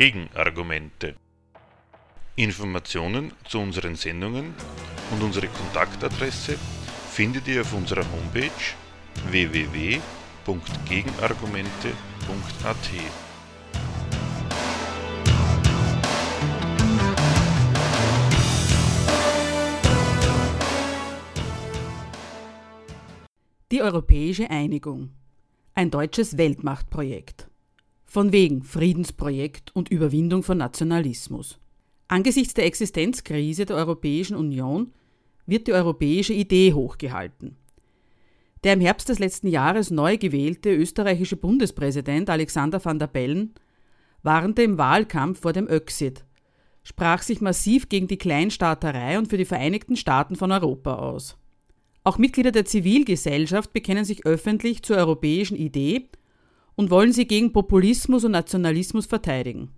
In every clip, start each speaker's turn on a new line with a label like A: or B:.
A: Gegenargumente. Informationen zu unseren Sendungen und unsere Kontaktadresse findet ihr auf unserer Homepage www.gegenargumente.at.
B: Die europäische Einigung. Ein deutsches Weltmachtprojekt. Von wegen Friedensprojekt und Überwindung von Nationalismus. Angesichts der Existenzkrise der Europäischen Union wird die europäische Idee hochgehalten. Der im Herbst des letzten Jahres neu gewählte österreichische Bundespräsident Alexander van der Bellen warnte im Wahlkampf vor dem Öxit, sprach sich massiv gegen die Kleinstaaterei und für die Vereinigten Staaten von Europa aus. Auch Mitglieder der Zivilgesellschaft bekennen sich öffentlich zur europäischen Idee und wollen sie gegen Populismus und Nationalismus verteidigen.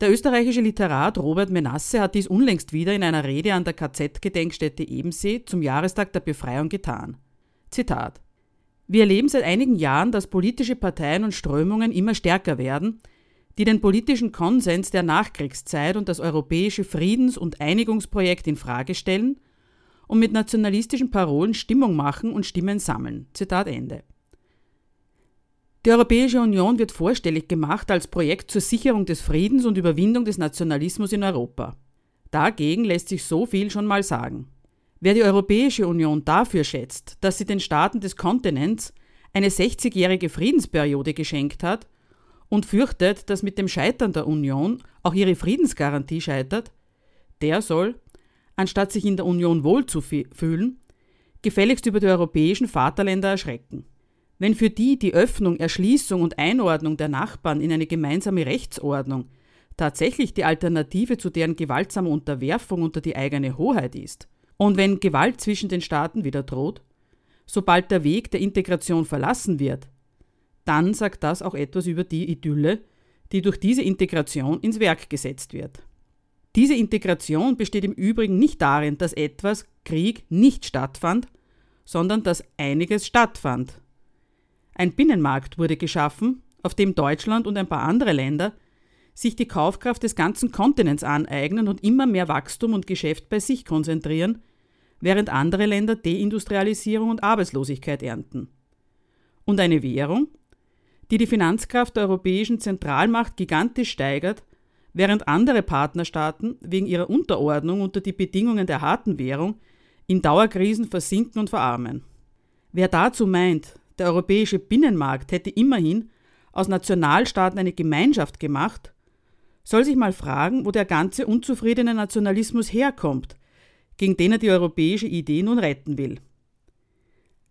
B: Der österreichische Literat Robert Menasse hat dies unlängst wieder in einer Rede an der KZ-Gedenkstätte Ebensee zum Jahrestag der Befreiung getan. Zitat Wir erleben seit einigen Jahren, dass politische Parteien und Strömungen immer stärker werden, die den politischen Konsens der Nachkriegszeit und das europäische Friedens- und Einigungsprojekt in Frage stellen und mit nationalistischen Parolen Stimmung machen und Stimmen sammeln. Zitat Ende. Die Europäische Union wird vorstellig gemacht als Projekt zur Sicherung des Friedens und Überwindung des Nationalismus in Europa. Dagegen lässt sich so viel schon mal sagen. Wer die Europäische Union dafür schätzt, dass sie den Staaten des Kontinents eine 60-jährige Friedensperiode geschenkt hat und fürchtet, dass mit dem Scheitern der Union auch ihre Friedensgarantie scheitert, der soll, anstatt sich in der Union wohlzufühlen, gefälligst über die europäischen Vaterländer erschrecken. Wenn für die die Öffnung, Erschließung und Einordnung der Nachbarn in eine gemeinsame Rechtsordnung tatsächlich die Alternative zu deren gewaltsamer Unterwerfung unter die eigene Hoheit ist, und wenn Gewalt zwischen den Staaten wieder droht, sobald der Weg der Integration verlassen wird, dann sagt das auch etwas über die Idylle, die durch diese Integration ins Werk gesetzt wird. Diese Integration besteht im Übrigen nicht darin, dass etwas, Krieg, nicht stattfand, sondern dass einiges stattfand. Ein Binnenmarkt wurde geschaffen, auf dem Deutschland und ein paar andere Länder sich die Kaufkraft des ganzen Kontinents aneignen und immer mehr Wachstum und Geschäft bei sich konzentrieren, während andere Länder Deindustrialisierung und Arbeitslosigkeit ernten. Und eine Währung, die die Finanzkraft der europäischen Zentralmacht gigantisch steigert, während andere Partnerstaaten wegen ihrer Unterordnung unter die Bedingungen der harten Währung in Dauerkrisen versinken und verarmen. Wer dazu meint, der europäische Binnenmarkt hätte immerhin aus Nationalstaaten eine Gemeinschaft gemacht, soll sich mal fragen, wo der ganze unzufriedene Nationalismus herkommt, gegen den er die europäische Idee nun retten will.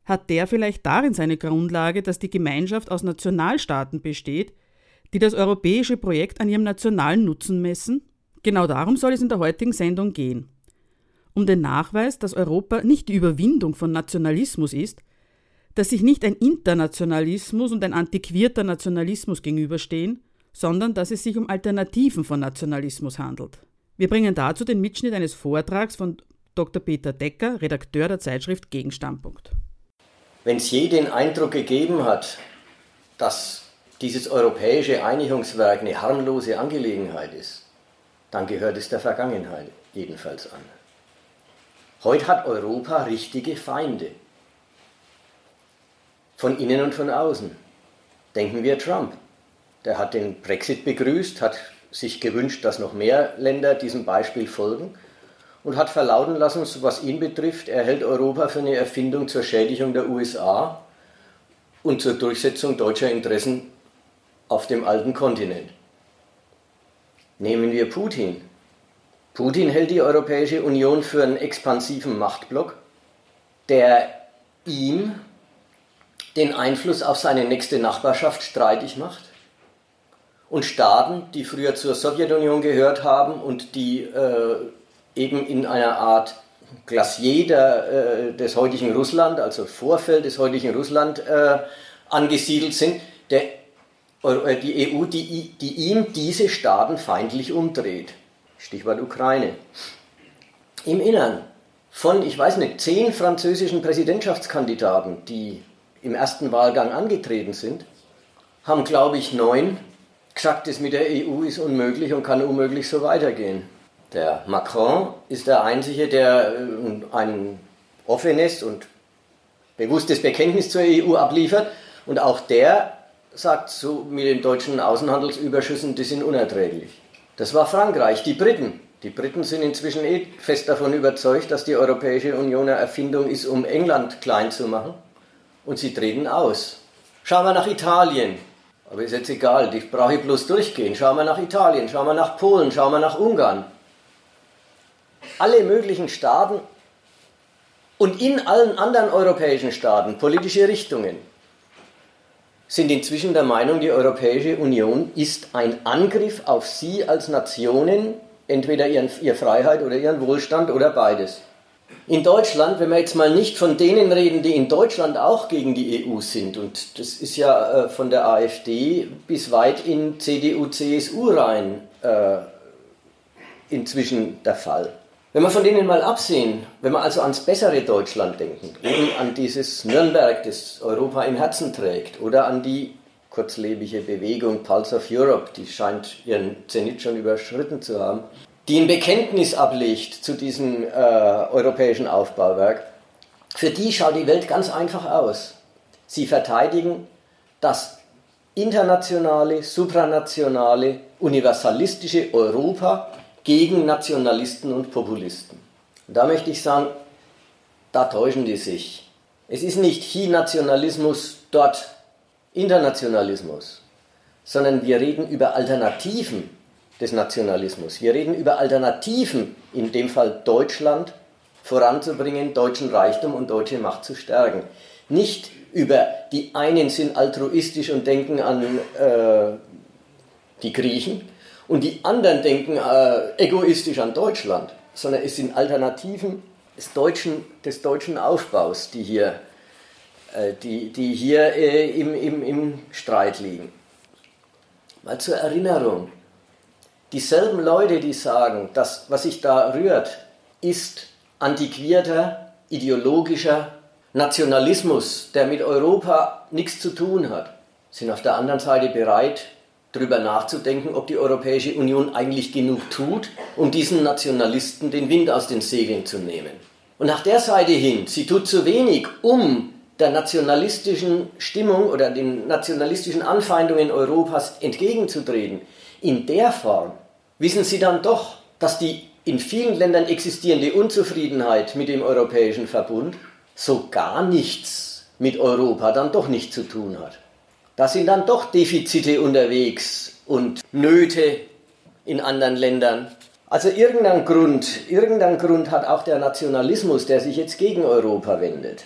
B: Hat der vielleicht darin seine Grundlage, dass die Gemeinschaft aus Nationalstaaten besteht, die das europäische Projekt an ihrem nationalen Nutzen messen? Genau darum soll es in der heutigen Sendung gehen. Um den Nachweis, dass Europa nicht die Überwindung von Nationalismus ist, dass sich nicht ein Internationalismus und ein antiquierter Nationalismus gegenüberstehen, sondern dass es sich um Alternativen von Nationalismus handelt. Wir bringen dazu den Mitschnitt eines Vortrags von Dr. Peter Decker, Redakteur der Zeitschrift Gegenstandpunkt.
C: Wenn es je den Eindruck gegeben hat, dass dieses europäische Einigungswerk eine harmlose Angelegenheit ist, dann gehört es der Vergangenheit jedenfalls an. Heute hat Europa richtige Feinde. Von innen und von außen. Denken wir Trump. Der hat den Brexit begrüßt, hat sich gewünscht, dass noch mehr Länder diesem Beispiel folgen und hat verlauten lassen, was ihn betrifft, er hält Europa für eine Erfindung zur Schädigung der USA und zur Durchsetzung deutscher Interessen auf dem alten Kontinent. Nehmen wir Putin. Putin hält die Europäische Union für einen expansiven Machtblock, der ihm den Einfluss auf seine nächste Nachbarschaft streitig macht. Und Staaten, die früher zur Sowjetunion gehört haben und die äh, eben in einer Art Glacier der, äh, des heutigen Russland, also Vorfeld des heutigen Russland äh, angesiedelt sind, der äh, die EU, die, die ihm diese Staaten feindlich umdreht. Stichwort Ukraine. Im Innern von, ich weiß nicht, zehn französischen Präsidentschaftskandidaten, die im ersten Wahlgang angetreten sind, haben, glaube ich, neun gesagt, das mit der EU ist unmöglich und kann unmöglich so weitergehen. Der Macron ist der Einzige, der äh, ein offenes und bewusstes Bekenntnis zur EU abliefert. Und auch der sagt so mit den deutschen Außenhandelsüberschüssen, die sind unerträglich. Das war Frankreich, die Briten. Die Briten sind inzwischen eh fest davon überzeugt, dass die Europäische Union eine Erfindung ist, um England klein zu machen. Und sie treten aus. Schauen wir nach Italien. Aber ist jetzt egal, ich brauche bloß durchgehen. Schauen wir nach Italien, schauen wir nach Polen, schauen wir nach Ungarn. Alle möglichen Staaten und in allen anderen europäischen Staaten, politische Richtungen, sind inzwischen der Meinung, die Europäische Union ist ein Angriff auf sie als Nationen, entweder ihren, ihre Freiheit oder ihren Wohlstand oder beides. In Deutschland, wenn wir jetzt mal nicht von denen reden, die in Deutschland auch gegen die EU sind, und das ist ja äh, von der AfD bis weit in CDU, CSU rein äh, inzwischen der Fall. Wenn wir von denen mal absehen, wenn wir also ans bessere Deutschland denken, oder an dieses Nürnberg, das Europa im Herzen trägt, oder an die kurzlebige Bewegung Pulse of Europe, die scheint ihren Zenit schon überschritten zu haben, die ein Bekenntnis ablegt zu diesem äh, europäischen Aufbauwerk, für die schaut die Welt ganz einfach aus. Sie verteidigen das internationale, supranationale, universalistische Europa gegen Nationalisten und Populisten. Und da möchte ich sagen, da täuschen die sich. Es ist nicht hier Nationalismus, dort Internationalismus, sondern wir reden über Alternativen des Nationalismus. Wir reden über Alternativen, in dem Fall Deutschland voranzubringen, deutschen Reichtum und deutsche Macht zu stärken. Nicht über die einen sind altruistisch und denken an äh, die Griechen, und die anderen denken äh, egoistisch an Deutschland, sondern es sind Alternativen des deutschen, des deutschen Aufbaus, die hier, äh, die, die hier äh, im, im, im Streit liegen. Mal zur Erinnerung. Dieselben Leute, die sagen, dass was sich da rührt, ist antiquierter, ideologischer Nationalismus, der mit Europa nichts zu tun hat, sind auf der anderen Seite bereit, darüber nachzudenken, ob die Europäische Union eigentlich genug tut, um diesen Nationalisten den Wind aus den Segeln zu nehmen. Und nach der Seite hin, sie tut zu wenig, um der nationalistischen Stimmung oder den nationalistischen Anfeindungen Europas entgegenzutreten. In der Form wissen sie dann doch, dass die in vielen Ländern existierende Unzufriedenheit mit dem Europäischen Verbund so gar nichts mit Europa dann doch nicht zu tun hat. Da sind dann doch Defizite unterwegs und Nöte in anderen Ländern. Also irgendein Grund, irgendein Grund hat auch der Nationalismus, der sich jetzt gegen Europa wendet.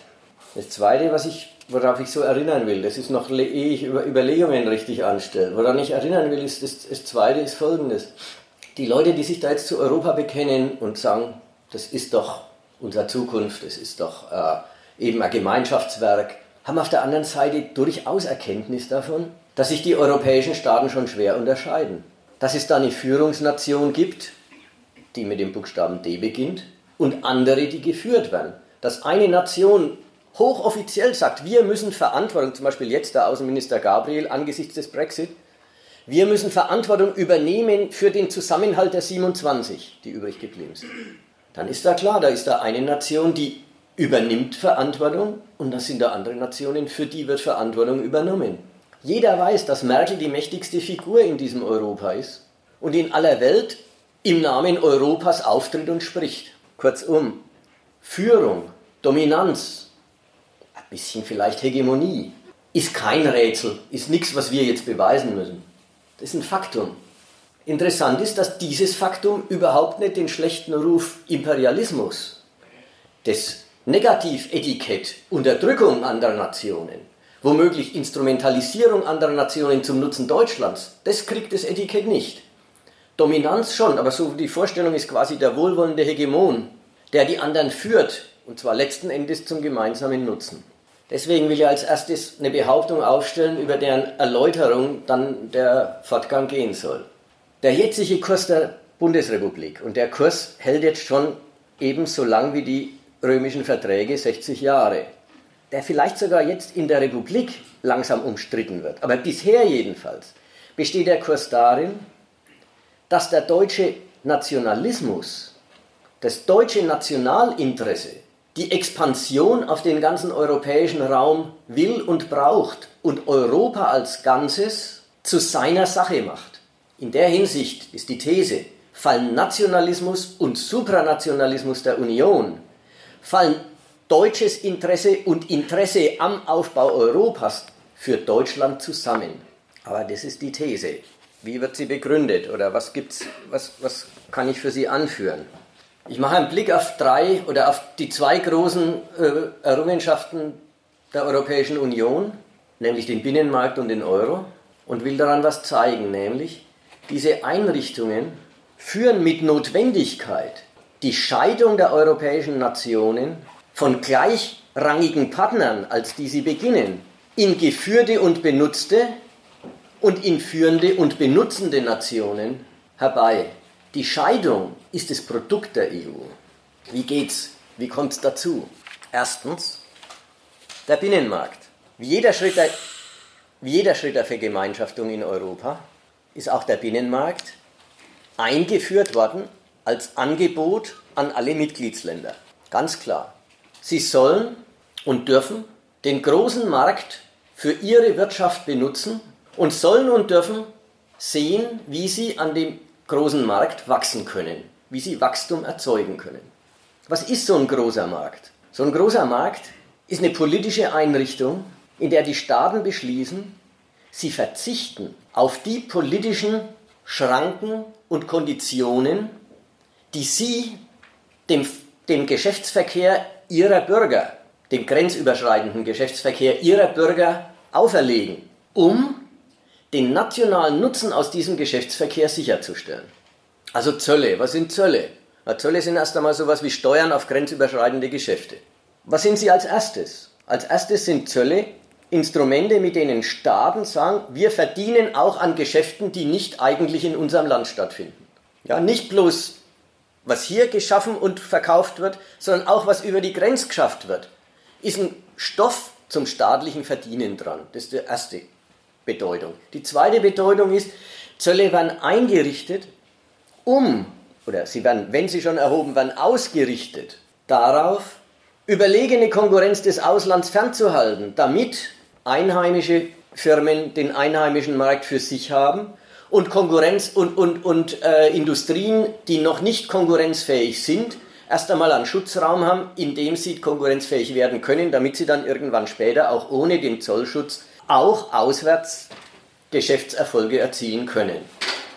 C: Das Zweite, was ich, worauf ich so erinnern will, das ist noch, ehe ich Überlegungen richtig anstelle, woran ich erinnern will, ist das, das Zweite ist folgendes. Die Leute, die sich da jetzt zu Europa bekennen und sagen, das ist doch unsere Zukunft, das ist doch äh, eben ein Gemeinschaftswerk, haben auf der anderen Seite durchaus Erkenntnis davon, dass sich die europäischen Staaten schon schwer unterscheiden. Dass es da eine Führungsnation gibt, die mit dem Buchstaben D beginnt, und andere, die geführt werden. Dass eine Nation hochoffiziell sagt, wir müssen Verantwortung, zum Beispiel jetzt der Außenminister Gabriel angesichts des Brexit, wir müssen Verantwortung übernehmen für den Zusammenhalt der 27, die übrig geblieben sind. Dann ist da klar, da ist da eine Nation, die übernimmt Verantwortung und das sind da andere Nationen, für die wird Verantwortung übernommen. Jeder weiß, dass Merkel die mächtigste Figur in diesem Europa ist und in aller Welt im Namen Europas auftritt und spricht. Kurzum, Führung, Dominanz, ein bisschen vielleicht Hegemonie, ist kein Rätsel, ist nichts, was wir jetzt beweisen müssen. Das ist ein Faktum. Interessant ist, dass dieses Faktum überhaupt nicht den schlechten Ruf Imperialismus des Negativetikett, Unterdrückung anderer Nationen, womöglich Instrumentalisierung anderer Nationen zum Nutzen Deutschlands, das kriegt das Etikett nicht. Dominanz schon, aber so die Vorstellung ist quasi der wohlwollende Hegemon, der die anderen führt, und zwar letzten Endes zum gemeinsamen Nutzen. Deswegen will ich als erstes eine Behauptung aufstellen, über deren Erläuterung dann der Fortgang gehen soll. Der jetzige Kurs der Bundesrepublik, und der Kurs hält jetzt schon ebenso lang wie die römischen Verträge 60 Jahre, der vielleicht sogar jetzt in der Republik langsam umstritten wird, aber bisher jedenfalls, besteht der Kurs darin, dass der deutsche Nationalismus, das deutsche Nationalinteresse, die Expansion auf den ganzen europäischen Raum will und braucht und Europa als Ganzes zu seiner Sache macht. In der Hinsicht ist die These, fallen Nationalismus und Supranationalismus der Union, fallen deutsches Interesse und Interesse am Aufbau Europas für Deutschland zusammen. Aber das ist die These. Wie wird sie begründet oder was gibt's, was, was kann ich für sie anführen? Ich mache einen Blick auf drei oder auf die zwei großen äh, Errungenschaften der Europäischen Union, nämlich den Binnenmarkt und den Euro, und will daran was zeigen, nämlich diese Einrichtungen führen mit Notwendigkeit die Scheidung der europäischen Nationen von gleichrangigen Partnern, als die sie beginnen, in geführte und benutzte und in führende und benutzende Nationen herbei. Die Scheidung ist das Produkt der EU. Wie geht's? Wie kommt es dazu? Erstens, der Binnenmarkt. Wie jeder Schritt der, wie jeder Schritt der Vergemeinschaftung in Europa ist auch der Binnenmarkt eingeführt worden als Angebot an alle Mitgliedsländer. Ganz klar. Sie sollen und dürfen den großen Markt für ihre Wirtschaft benutzen und sollen und dürfen sehen, wie sie an dem großen Markt wachsen können, wie sie Wachstum erzeugen können. Was ist so ein großer Markt? So ein großer Markt ist eine politische Einrichtung, in der die Staaten beschließen, sie verzichten auf die politischen Schranken und Konditionen, die sie dem, dem Geschäftsverkehr ihrer Bürger, dem grenzüberschreitenden Geschäftsverkehr ihrer Bürger auferlegen, um den nationalen Nutzen aus diesem Geschäftsverkehr sicherzustellen. Also Zölle, was sind Zölle? Na, Zölle sind erst einmal sowas wie Steuern auf grenzüberschreitende Geschäfte. Was sind sie als erstes? Als erstes sind Zölle Instrumente, mit denen Staaten sagen, wir verdienen auch an Geschäften, die nicht eigentlich in unserem Land stattfinden. Ja, nicht bloß was hier geschaffen und verkauft wird, sondern auch was über die Grenze geschafft wird, ist ein Stoff zum staatlichen Verdienen dran. Das ist die erste Bedeutung. Die zweite Bedeutung ist, Zölle werden eingerichtet, um, oder sie werden, wenn sie schon erhoben werden, ausgerichtet darauf, überlegene Konkurrenz des Auslands fernzuhalten, damit einheimische Firmen den einheimischen Markt für sich haben und Konkurrenz und, und, und äh, Industrien, die noch nicht konkurrenzfähig sind, erst einmal einen Schutzraum haben, in dem sie konkurrenzfähig werden können, damit sie dann irgendwann später auch ohne den Zollschutz auch auswärts Geschäftserfolge erzielen können.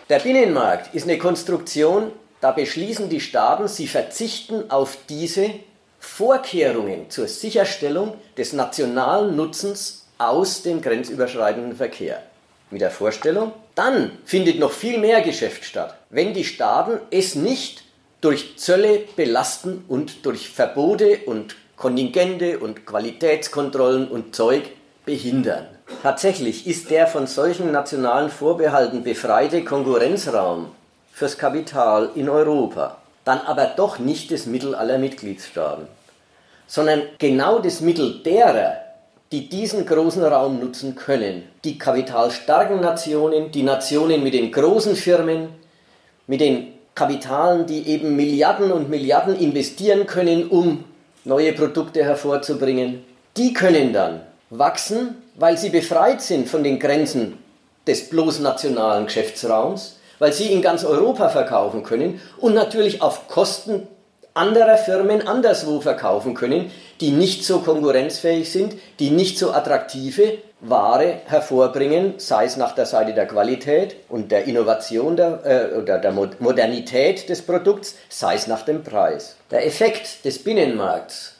C: Der Binnenmarkt ist eine Konstruktion, da beschließen die Staaten, sie verzichten auf diese Vorkehrungen zur Sicherstellung des nationalen Nutzens aus dem grenzüberschreitenden Verkehr mit der Vorstellung, dann findet noch viel mehr Geschäft statt, wenn die Staaten es nicht durch Zölle belasten und durch Verbote und Kontingente und Qualitätskontrollen und Zeug behindern. Tatsächlich ist der von solchen nationalen Vorbehalten befreite Konkurrenzraum fürs Kapital in Europa dann aber doch nicht das Mittel aller Mitgliedstaaten, sondern genau das Mittel derer, die diesen großen Raum nutzen können. Die kapitalstarken Nationen, die Nationen mit den großen Firmen, mit den Kapitalen, die eben Milliarden und Milliarden investieren können, um neue Produkte hervorzubringen, die können dann wachsen, weil sie befreit sind von den Grenzen des bloß nationalen Geschäftsraums, weil sie in ganz Europa verkaufen können und natürlich auf Kosten anderer Firmen anderswo verkaufen können, die nicht so konkurrenzfähig sind, die nicht so attraktive Ware hervorbringen, sei es nach der Seite der Qualität und der Innovation der, äh, oder der Modernität des Produkts, sei es nach dem Preis. Der Effekt des Binnenmarkts,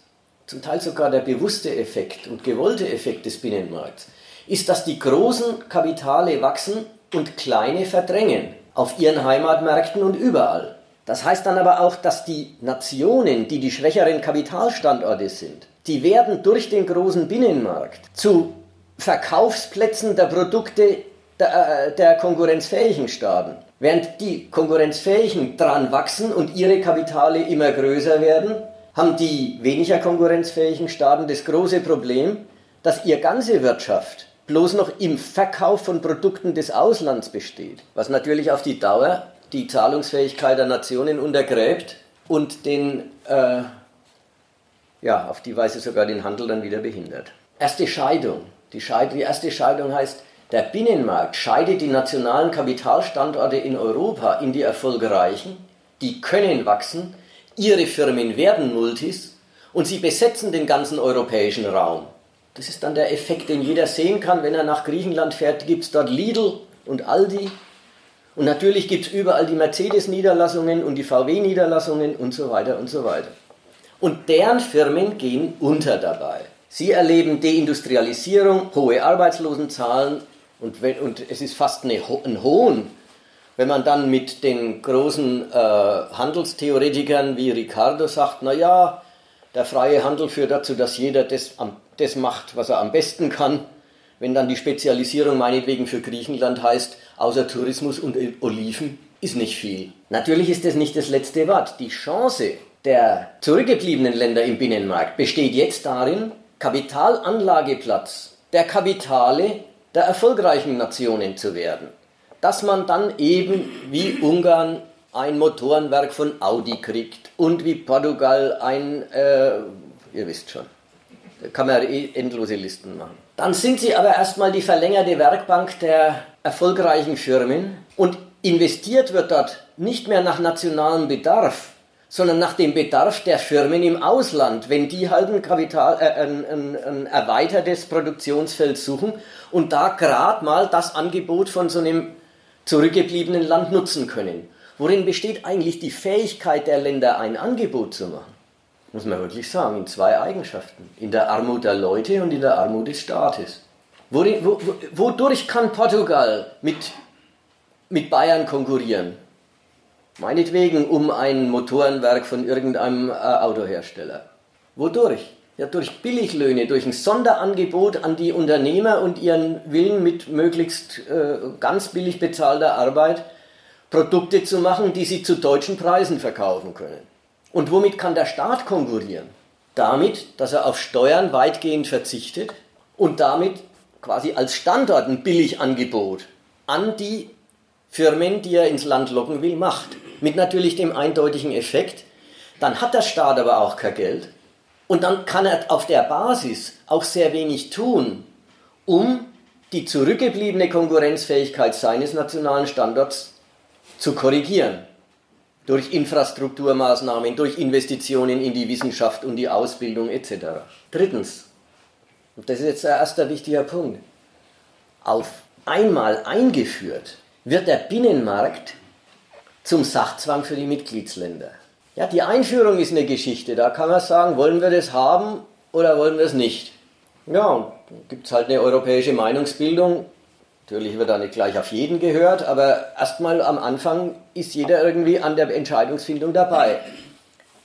C: zum Teil sogar der bewusste Effekt und gewollte Effekt des Binnenmarkts, ist, dass die großen Kapitale wachsen und kleine verdrängen auf ihren Heimatmärkten und überall. Das heißt dann aber auch, dass die Nationen, die die schwächeren Kapitalstandorte sind, die werden durch den großen Binnenmarkt zu Verkaufsplätzen der Produkte der, äh, der konkurrenzfähigen Staaten. Während die konkurrenzfähigen dran wachsen und ihre Kapitale immer größer werden, haben die weniger konkurrenzfähigen Staaten das große Problem, dass ihre ganze Wirtschaft bloß noch im Verkauf von Produkten des Auslands besteht, was natürlich auf die Dauer die Zahlungsfähigkeit der Nationen untergräbt und den, äh, ja, auf die Weise sogar den Handel dann wieder behindert. Erste Scheidung. Die, Scheid die erste Scheidung heißt, der Binnenmarkt scheidet die nationalen Kapitalstandorte in Europa in die erfolgreichen, die können wachsen, ihre Firmen werden Multis und sie besetzen den ganzen europäischen Raum. Das ist dann der Effekt, den jeder sehen kann, wenn er nach Griechenland fährt, gibt es dort Lidl und Aldi. Und natürlich gibt es überall die Mercedes-Niederlassungen und die VW-Niederlassungen und so weiter und so weiter. Und deren Firmen gehen unter dabei. Sie erleben Deindustrialisierung, hohe Arbeitslosenzahlen und, wenn, und es ist fast eine, ein Hohn, wenn man dann mit den großen äh, Handelstheoretikern wie Ricardo sagt, naja, der freie Handel führt dazu, dass jeder das, das macht, was er am besten kann. Wenn dann die Spezialisierung meinetwegen für Griechenland heißt, außer Tourismus und Oliven, ist nicht viel. Natürlich ist das nicht das letzte Wort. Die Chance der zurückgebliebenen Länder im Binnenmarkt besteht jetzt darin, Kapitalanlageplatz der Kapitale der erfolgreichen Nationen zu werden. Dass man dann eben wie Ungarn ein Motorenwerk von Audi kriegt und wie Portugal ein, äh, ihr wisst schon, da kann man eh endlose Listen machen. Dann sind sie aber erstmal die verlängerte Werkbank der erfolgreichen Firmen und investiert wird dort nicht mehr nach nationalem Bedarf, sondern nach dem Bedarf der Firmen im Ausland, wenn die halt ein, Kapital, äh, ein, ein, ein erweitertes Produktionsfeld suchen und da gerade mal das Angebot von so einem zurückgebliebenen Land nutzen können. Worin besteht eigentlich die Fähigkeit der Länder, ein Angebot zu machen? Muss man wirklich sagen, in zwei Eigenschaften. In der Armut der Leute und in der Armut des Staates. Worin, wo, wodurch kann Portugal mit, mit Bayern konkurrieren? Meinetwegen um ein Motorenwerk von irgendeinem äh, Autohersteller. Wodurch? Ja, durch Billiglöhne, durch ein Sonderangebot an die Unternehmer und ihren Willen mit möglichst äh, ganz billig bezahlter Arbeit Produkte zu machen, die sie zu deutschen Preisen verkaufen können. Und womit kann der Staat konkurrieren? Damit, dass er auf Steuern weitgehend verzichtet und damit quasi als Standort ein Billigangebot an die Firmen, die er ins Land locken will, macht. Mit natürlich dem eindeutigen Effekt, dann hat der Staat aber auch kein Geld und dann kann er auf der Basis auch sehr wenig tun, um die zurückgebliebene Konkurrenzfähigkeit seines nationalen Standorts zu korrigieren. Durch Infrastrukturmaßnahmen, durch Investitionen in die Wissenschaft und die Ausbildung etc. Drittens, und das ist jetzt der erste wichtige Punkt, auf einmal eingeführt wird der Binnenmarkt zum Sachzwang für die Mitgliedsländer. Ja, die Einführung ist eine Geschichte. Da kann man sagen, wollen wir das haben oder wollen wir es nicht? Ja, gibt es halt eine europäische Meinungsbildung. Natürlich wird da nicht gleich auf jeden gehört, aber erstmal am Anfang ist jeder irgendwie an der Entscheidungsfindung dabei.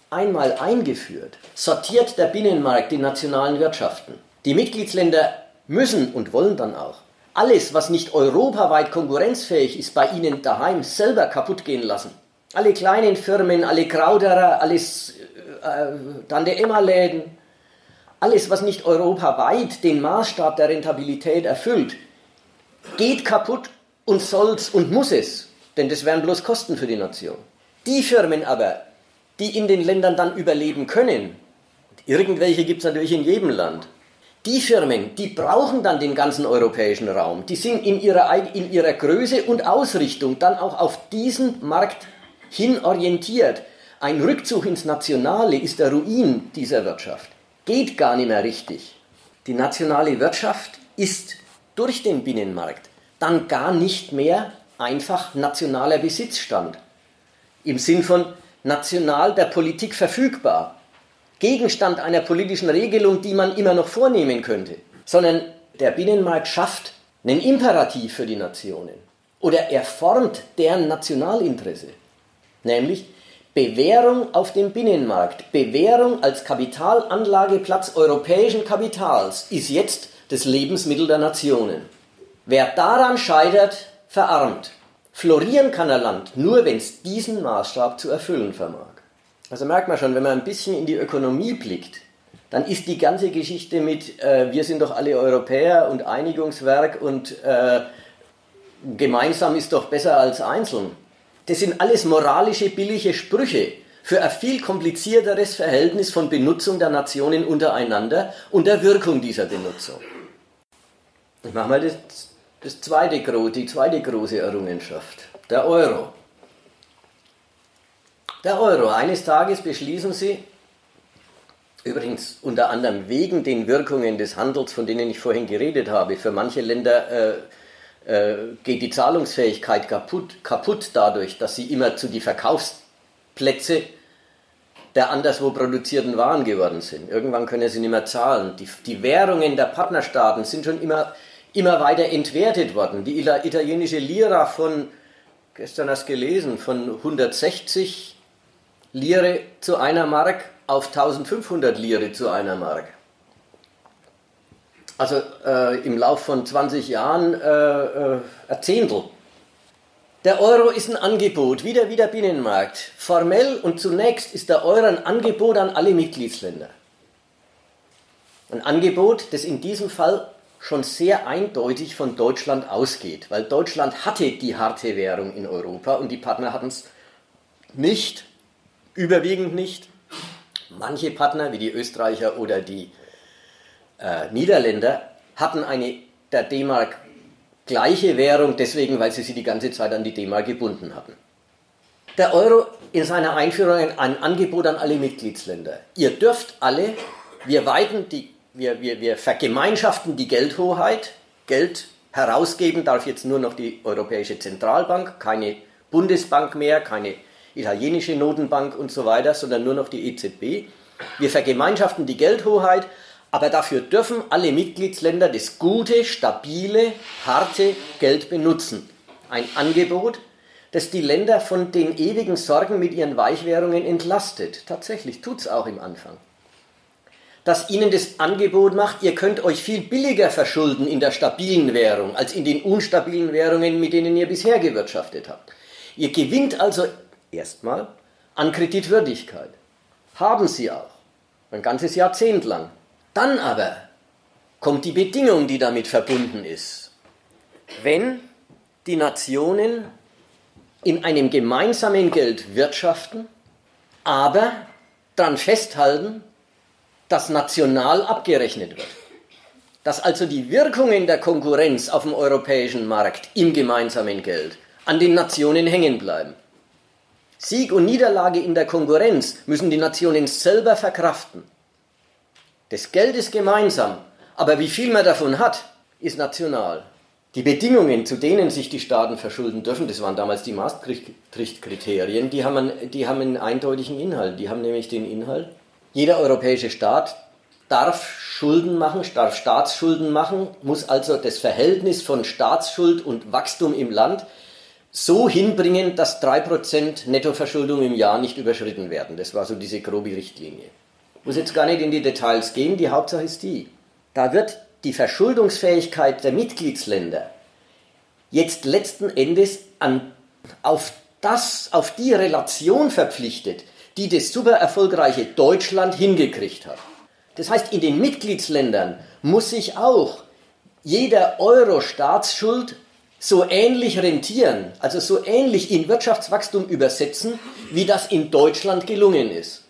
C: Einmal eingeführt, sortiert der Binnenmarkt die nationalen Wirtschaften. Die Mitgliedsländer müssen und wollen dann auch alles, was nicht europaweit konkurrenzfähig ist, bei ihnen daheim selber kaputt gehen lassen. Alle kleinen Firmen, alle Krauderer, alles äh, Tante Emma Läden, alles, was nicht europaweit den Maßstab der Rentabilität erfüllt, geht kaputt und soll's und muss es, denn das wären bloß Kosten für die Nation. Die Firmen aber, die in den Ländern dann überleben können, irgendwelche gibt es natürlich in jedem Land, die Firmen, die brauchen dann den ganzen europäischen Raum. Die sind in ihrer, in ihrer Größe und Ausrichtung dann auch auf diesen Markt hin orientiert. Ein Rückzug ins Nationale ist der Ruin dieser Wirtschaft. Geht gar nicht mehr richtig. Die nationale Wirtschaft ist durch den Binnenmarkt dann gar nicht mehr einfach nationaler Besitzstand. Im Sinn von national der Politik verfügbar. Gegenstand einer politischen Regelung, die man immer noch vornehmen könnte, sondern der Binnenmarkt schafft einen Imperativ für die Nationen oder er formt deren Nationalinteresse, nämlich Bewährung auf dem Binnenmarkt, Bewährung als Kapitalanlageplatz europäischen Kapitals ist jetzt das Lebensmittel der Nationen. Wer daran scheitert, verarmt. Florieren kann ein Land nur, wenn es diesen Maßstab zu erfüllen vermag. Also merkt man schon, wenn man ein bisschen in die Ökonomie blickt, dann ist die ganze Geschichte mit, äh, wir sind doch alle Europäer und Einigungswerk und äh, gemeinsam ist doch besser als einzeln. Das sind alles moralische, billige Sprüche für ein viel komplizierteres Verhältnis von Benutzung der Nationen untereinander und der Wirkung dieser Benutzung. Ich mache mal das, das zweite, die zweite große Errungenschaft, der Euro. Der Euro. Eines Tages beschließen Sie, übrigens unter anderem wegen den Wirkungen des Handels, von denen ich vorhin geredet habe, für manche Länder äh, geht die Zahlungsfähigkeit kaputt, kaputt dadurch, dass sie immer zu die Verkaufsplätze der anderswo produzierten Waren geworden sind. Irgendwann können sie nicht mehr zahlen. Die, die Währungen der Partnerstaaten sind schon immer, immer weiter entwertet worden. Die italienische Lira von, gestern hast du gelesen, von 160 Lire zu einer Mark auf 1500 Lire zu einer Mark. Also äh, im Lauf von 20 Jahren äh, äh, ein Zehntel. Der Euro ist ein Angebot, wieder wie der Binnenmarkt. Formell und zunächst ist der Euro ein Angebot an alle Mitgliedsländer. Ein Angebot, das in diesem Fall schon sehr eindeutig von Deutschland ausgeht, weil Deutschland hatte die harte Währung in Europa und die Partner hatten es nicht, überwiegend nicht. Manche Partner, wie die Österreicher oder die äh, Niederländer hatten eine der D-Mark gleiche Währung, deswegen, weil sie sie die ganze Zeit an die D-Mark gebunden hatten. Der Euro in seiner Einführung ein Angebot an alle Mitgliedsländer. Ihr dürft alle, wir weiten die, wir, wir, wir vergemeinschaften die Geldhoheit. Geld herausgeben darf jetzt nur noch die Europäische Zentralbank, keine Bundesbank mehr, keine italienische Notenbank und so weiter, sondern nur noch die EZB. Wir vergemeinschaften die Geldhoheit aber dafür dürfen alle Mitgliedsländer das gute, stabile, harte Geld benutzen. Ein Angebot, das die Länder von den ewigen Sorgen mit ihren Weichwährungen entlastet. Tatsächlich tut es auch im Anfang. Das ihnen das Angebot macht, ihr könnt euch viel billiger verschulden in der stabilen Währung als in den unstabilen Währungen, mit denen ihr bisher gewirtschaftet habt. Ihr gewinnt also erstmal an Kreditwürdigkeit. Haben sie auch. Ein ganzes Jahrzehnt lang. Dann aber kommt die Bedingung, die damit verbunden ist. Wenn die Nationen in einem gemeinsamen Geld wirtschaften, aber daran festhalten, dass national abgerechnet wird. Dass also die Wirkungen der Konkurrenz auf dem europäischen Markt im gemeinsamen Geld an den Nationen hängen bleiben. Sieg und Niederlage in der Konkurrenz müssen die Nationen selber verkraften. Das Geld ist gemeinsam, aber wie viel man davon hat, ist national. Die Bedingungen, zu denen sich die Staaten verschulden dürfen, das waren damals die Maastricht-Kriterien, die haben, die haben einen eindeutigen Inhalt. Die haben nämlich den Inhalt, jeder europäische Staat darf Schulden machen, darf Staatsschulden machen, muss also das Verhältnis von Staatsschuld und Wachstum im Land so hinbringen, dass 3% Nettoverschuldung im Jahr nicht überschritten werden. Das war so diese grobe Richtlinie muss jetzt gar nicht in die Details gehen, die Hauptsache ist die. Da wird die Verschuldungsfähigkeit der Mitgliedsländer jetzt letzten Endes an, auf, das, auf die Relation verpflichtet, die das super erfolgreiche Deutschland hingekriegt hat. Das heißt, in den Mitgliedsländern muss sich auch jeder Euro Staatsschuld so ähnlich rentieren, also so ähnlich in Wirtschaftswachstum übersetzen, wie das in Deutschland gelungen ist.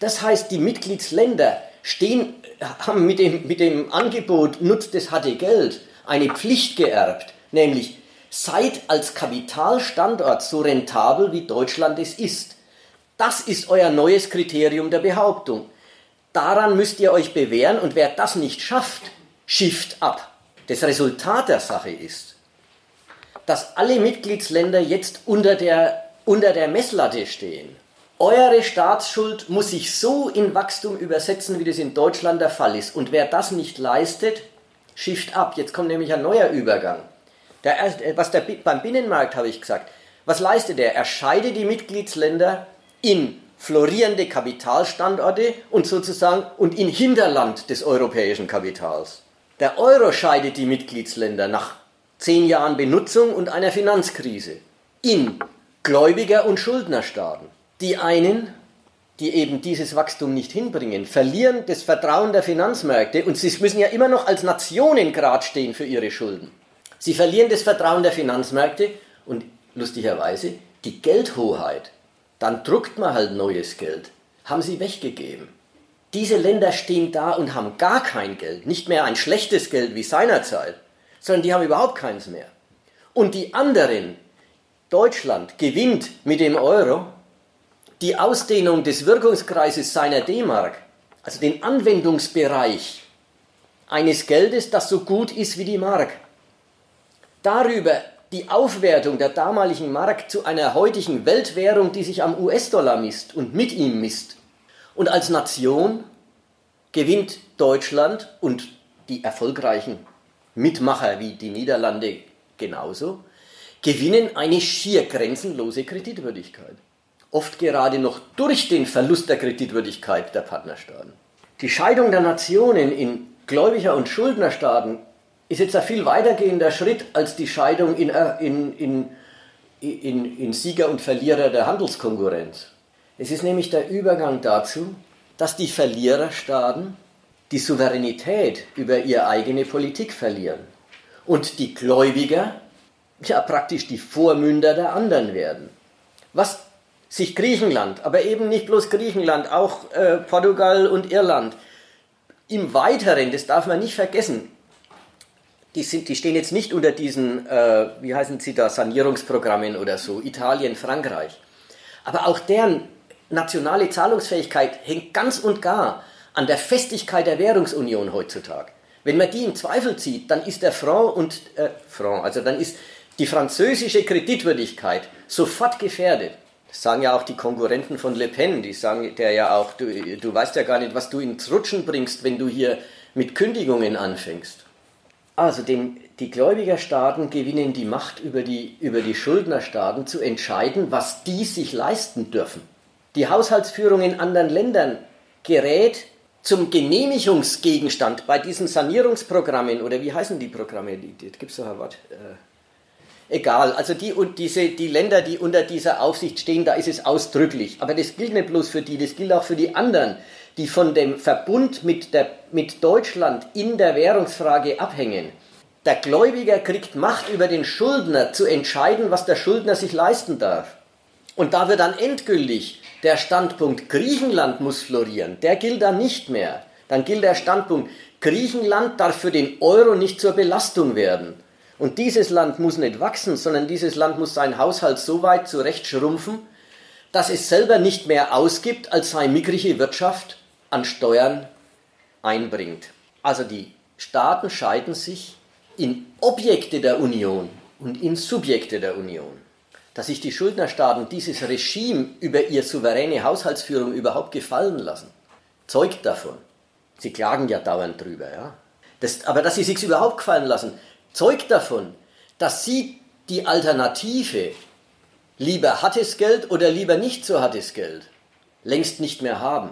C: Das heißt, die Mitgliedsländer stehen, haben mit dem, mit dem Angebot Nutzt das harte Geld eine Pflicht geerbt, nämlich seid als Kapitalstandort so rentabel, wie Deutschland es ist. Das ist euer neues Kriterium der Behauptung. Daran müsst ihr euch bewähren und wer das nicht schafft, schifft ab. Das Resultat der Sache ist, dass alle Mitgliedsländer jetzt unter der, unter der Messlatte stehen eure Staatsschuld muss sich so in Wachstum übersetzen, wie das in Deutschland der Fall ist. Und wer das nicht leistet, schifft ab. Jetzt kommt nämlich ein neuer Übergang. Der, was der, beim Binnenmarkt habe ich gesagt. Was leistet er? Er scheidet die Mitgliedsländer in florierende Kapitalstandorte und sozusagen und in Hinterland des europäischen Kapitals. Der Euro scheidet die Mitgliedsländer nach zehn Jahren Benutzung und einer Finanzkrise in Gläubiger- und Schuldnerstaaten. Die einen die eben dieses Wachstum nicht hinbringen, verlieren das Vertrauen der Finanzmärkte und sie müssen ja immer noch als Nationen gerade stehen für ihre Schulden. Sie verlieren das Vertrauen der Finanzmärkte und lustigerweise die Geldhoheit. Dann druckt man halt neues Geld. Haben sie weggegeben. Diese Länder stehen da und haben gar kein Geld, nicht mehr ein schlechtes Geld wie seinerzeit, sondern die haben überhaupt keins mehr. Und die anderen, Deutschland gewinnt mit dem Euro die Ausdehnung des Wirkungskreises seiner D-Mark, also den Anwendungsbereich eines Geldes, das so gut ist wie die Mark. Darüber die Aufwertung der damaligen Mark zu einer heutigen Weltwährung, die sich am US-Dollar misst und mit ihm misst. Und als Nation gewinnt Deutschland und die erfolgreichen Mitmacher wie die Niederlande genauso, gewinnen eine schier grenzenlose Kreditwürdigkeit oft gerade noch durch den Verlust der Kreditwürdigkeit der Partnerstaaten. Die Scheidung der Nationen in Gläubiger- und Schuldnerstaaten ist jetzt ein viel weitergehender Schritt als die Scheidung in, äh, in, in, in, in Sieger und Verlierer der Handelskonkurrenz. Es ist nämlich der Übergang dazu, dass die Verliererstaaten die Souveränität über ihre eigene Politik verlieren und die Gläubiger ja praktisch die Vormünder der anderen werden. Was sich Griechenland, aber eben nicht bloß Griechenland, auch äh, Portugal und Irland. Im Weiteren, das darf man nicht vergessen, die, sind, die stehen jetzt nicht unter diesen, äh, wie heißen sie da, Sanierungsprogrammen oder so, Italien, Frankreich. Aber auch deren nationale Zahlungsfähigkeit hängt ganz und gar an der Festigkeit der Währungsunion heutzutage. Wenn man die in Zweifel zieht, dann ist der Franc und äh, Franc, also dann ist die französische Kreditwürdigkeit sofort gefährdet. Sagen ja auch die Konkurrenten von Le Pen, die sagen der ja auch, du, du weißt ja gar nicht, was du ins Rutschen bringst, wenn du hier mit Kündigungen anfängst. Also dem, die Gläubigerstaaten gewinnen die Macht über die, über die Schuldnerstaaten zu entscheiden, was die sich leisten dürfen. Die Haushaltsführung in anderen Ländern gerät zum Genehmigungsgegenstand bei diesen Sanierungsprogrammen oder wie heißen die Programme? Gibt es so ein Wort? Äh, Egal, also die, und diese, die Länder, die unter dieser Aufsicht stehen, da ist es ausdrücklich. Aber das gilt nicht bloß für die, das gilt auch für die anderen, die von dem Verbund mit, der, mit Deutschland in der Währungsfrage abhängen. Der Gläubiger kriegt Macht über den Schuldner zu entscheiden, was der Schuldner sich leisten darf. Und da wird dann endgültig der Standpunkt Griechenland muss florieren, der gilt dann nicht mehr. Dann gilt der Standpunkt Griechenland darf für den Euro nicht zur Belastung werden. Und dieses Land muss nicht wachsen, sondern dieses Land muss seinen Haushalt so weit zurechtschrumpfen, dass es selber nicht mehr ausgibt, als seine mickrige Wirtschaft an Steuern einbringt. Also die Staaten scheiden sich in Objekte der Union und in Subjekte der Union. Dass sich die Schuldnerstaaten dieses Regime über ihre souveräne Haushaltsführung überhaupt gefallen lassen, zeugt davon. Sie klagen ja dauernd drüber, ja. Das, aber dass sie sich überhaupt gefallen lassen, zeugt davon, dass sie die Alternative lieber hartes Geld oder lieber nicht so hartes Geld längst nicht mehr haben.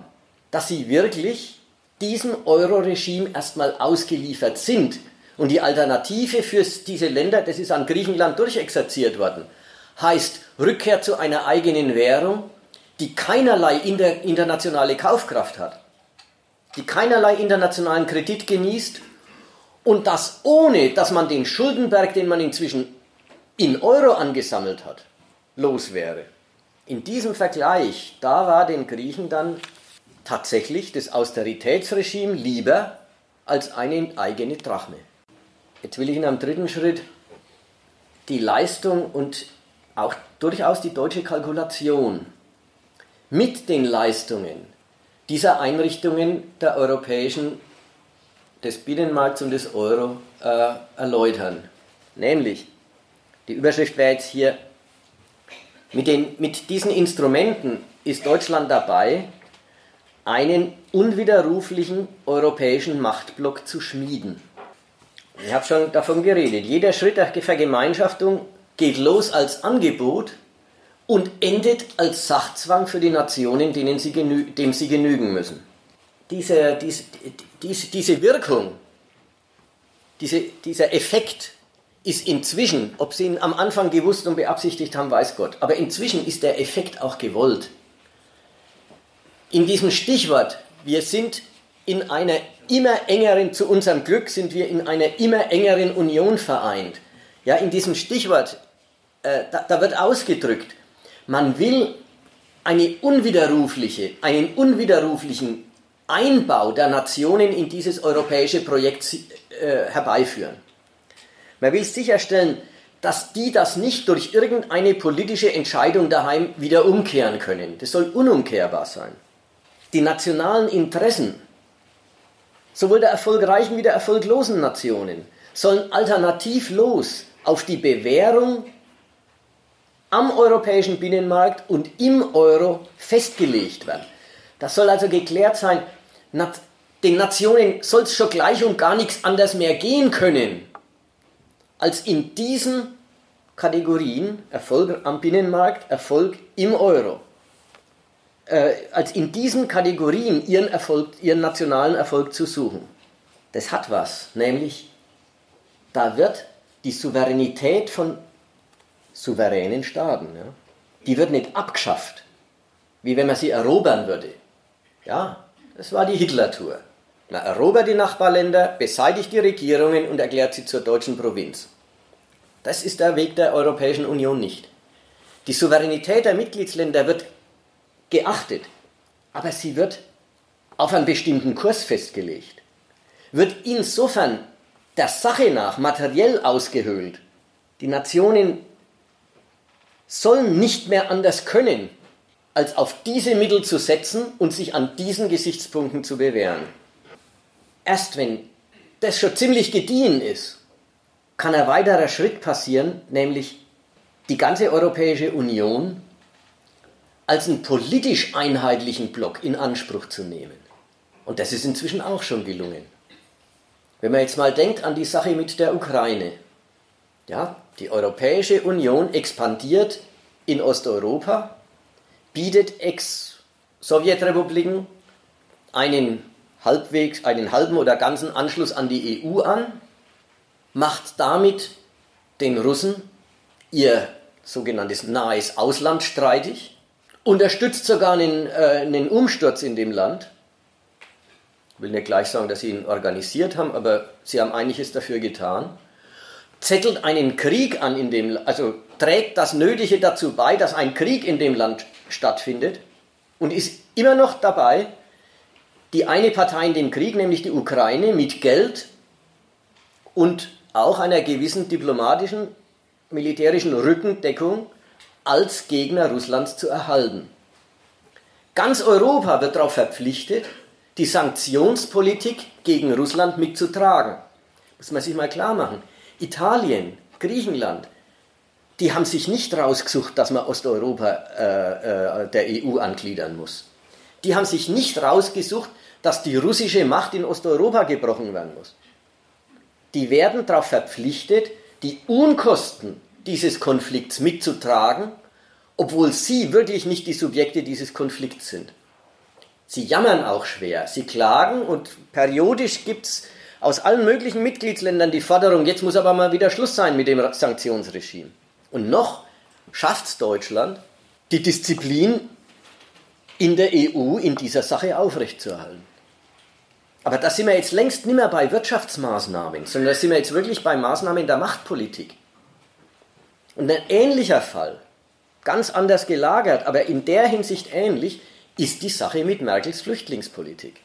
C: Dass sie wirklich diesem Euro-Regime erstmal ausgeliefert sind. Und die Alternative für diese Länder, das ist an Griechenland durchexerziert worden, heißt Rückkehr zu einer eigenen Währung, die keinerlei internationale Kaufkraft hat, die keinerlei internationalen Kredit genießt und das ohne, dass man den Schuldenberg, den man inzwischen in Euro angesammelt hat, los wäre. In diesem Vergleich, da war den Griechen dann tatsächlich das Austeritätsregime lieber als eine eigene Drachme. Jetzt will ich in einem dritten Schritt die Leistung und auch durchaus die deutsche Kalkulation mit den Leistungen dieser Einrichtungen der europäischen des Binnenmarkts und des Euro äh, erläutern. Nämlich, die Überschrift wäre jetzt hier, mit, den, mit diesen Instrumenten ist Deutschland dabei, einen unwiderruflichen europäischen Machtblock zu schmieden. Ich habe schon davon geredet. Jeder Schritt der Vergemeinschaftung geht los als Angebot und endet als Sachzwang für die Nationen, denen sie dem sie genügen müssen diese, diese, diese, Wirkung, diese, dieser Effekt ist inzwischen, ob sie ihn am Anfang gewusst und beabsichtigt haben, weiß Gott, aber inzwischen ist der Effekt auch gewollt. in diesem Stichwort, wir sind in einer immer engeren, zu unserem Glück sind wir in einer immer engeren Union vereint. Ja, in diesem Stichwort, äh, da, da wird ausgedrückt, man will eine unwiderrufliche, einen unwiderruflichen Einbau der Nationen in dieses europäische Projekt äh, herbeiführen. Man will sicherstellen, dass die das nicht durch irgendeine politische Entscheidung daheim wieder umkehren können. Das soll unumkehrbar sein. Die nationalen Interessen sowohl der erfolgreichen wie der erfolglosen Nationen sollen alternativlos auf die Bewährung am europäischen Binnenmarkt und im Euro festgelegt werden. Das soll also geklärt sein, den Nationen soll es schon gleich und gar nichts anders mehr gehen können, als in diesen Kategorien Erfolg am Binnenmarkt, Erfolg im Euro, äh, als in diesen Kategorien ihren, Erfolg, ihren nationalen Erfolg zu suchen. Das hat was, nämlich da wird die Souveränität von souveränen Staaten, ja, die wird nicht abgeschafft, wie wenn man sie erobern würde. Ja, das war die Hitler-Tour. Man erobert die Nachbarländer, beseitigt die Regierungen und erklärt sie zur deutschen Provinz. Das ist der Weg der Europäischen Union nicht. Die Souveränität der Mitgliedsländer wird geachtet, aber sie wird auf einen bestimmten Kurs festgelegt, wird insofern der Sache nach materiell ausgehöhlt. Die Nationen sollen nicht mehr anders können, als auf diese Mittel zu setzen und sich an diesen Gesichtspunkten zu bewähren. Erst wenn das schon ziemlich gediehen ist, kann ein weiterer Schritt passieren, nämlich die ganze Europäische Union als einen politisch einheitlichen Block in Anspruch zu nehmen. Und das ist inzwischen auch schon gelungen. Wenn man jetzt mal denkt an die Sache mit der Ukraine. Ja, die Europäische Union expandiert in Osteuropa, bietet Ex-Sowjetrepubliken einen halbwegs, einen halben oder ganzen Anschluss an die EU an macht damit den Russen ihr sogenanntes nahes Ausland streitig, unterstützt sogar einen, äh, einen Umsturz in dem Land. Ich will nicht gleich sagen, dass sie ihn organisiert haben, aber sie haben einiges dafür getan. Zettelt einen Krieg an in dem, also trägt das Nötige dazu bei, dass ein Krieg in dem Land stattfindet und ist immer noch dabei, die eine Partei in dem Krieg, nämlich die Ukraine, mit Geld und auch einer gewissen diplomatischen, militärischen Rückendeckung als Gegner Russlands zu erhalten. Ganz Europa wird darauf verpflichtet, die Sanktionspolitik gegen Russland mitzutragen. Muss man sich mal klar machen. Italien, Griechenland, die haben sich nicht rausgesucht, dass man Osteuropa äh, äh, der EU angliedern muss. Die haben sich nicht rausgesucht, dass die russische Macht in Osteuropa gebrochen werden muss die werden darauf verpflichtet, die Unkosten dieses Konflikts mitzutragen, obwohl sie wirklich nicht die Subjekte dieses Konflikts sind. Sie jammern auch schwer, sie klagen und periodisch gibt es aus allen möglichen Mitgliedsländern die Forderung, jetzt muss aber mal wieder Schluss sein mit dem Sanktionsregime. Und noch schafft es Deutschland, die Disziplin in der EU in dieser Sache aufrechtzuerhalten. Aber da sind wir jetzt längst nicht mehr bei Wirtschaftsmaßnahmen, sondern da sind wir jetzt wirklich bei Maßnahmen der Machtpolitik. Und ein ähnlicher Fall, ganz anders gelagert, aber in der Hinsicht ähnlich, ist die Sache mit Merkels Flüchtlingspolitik.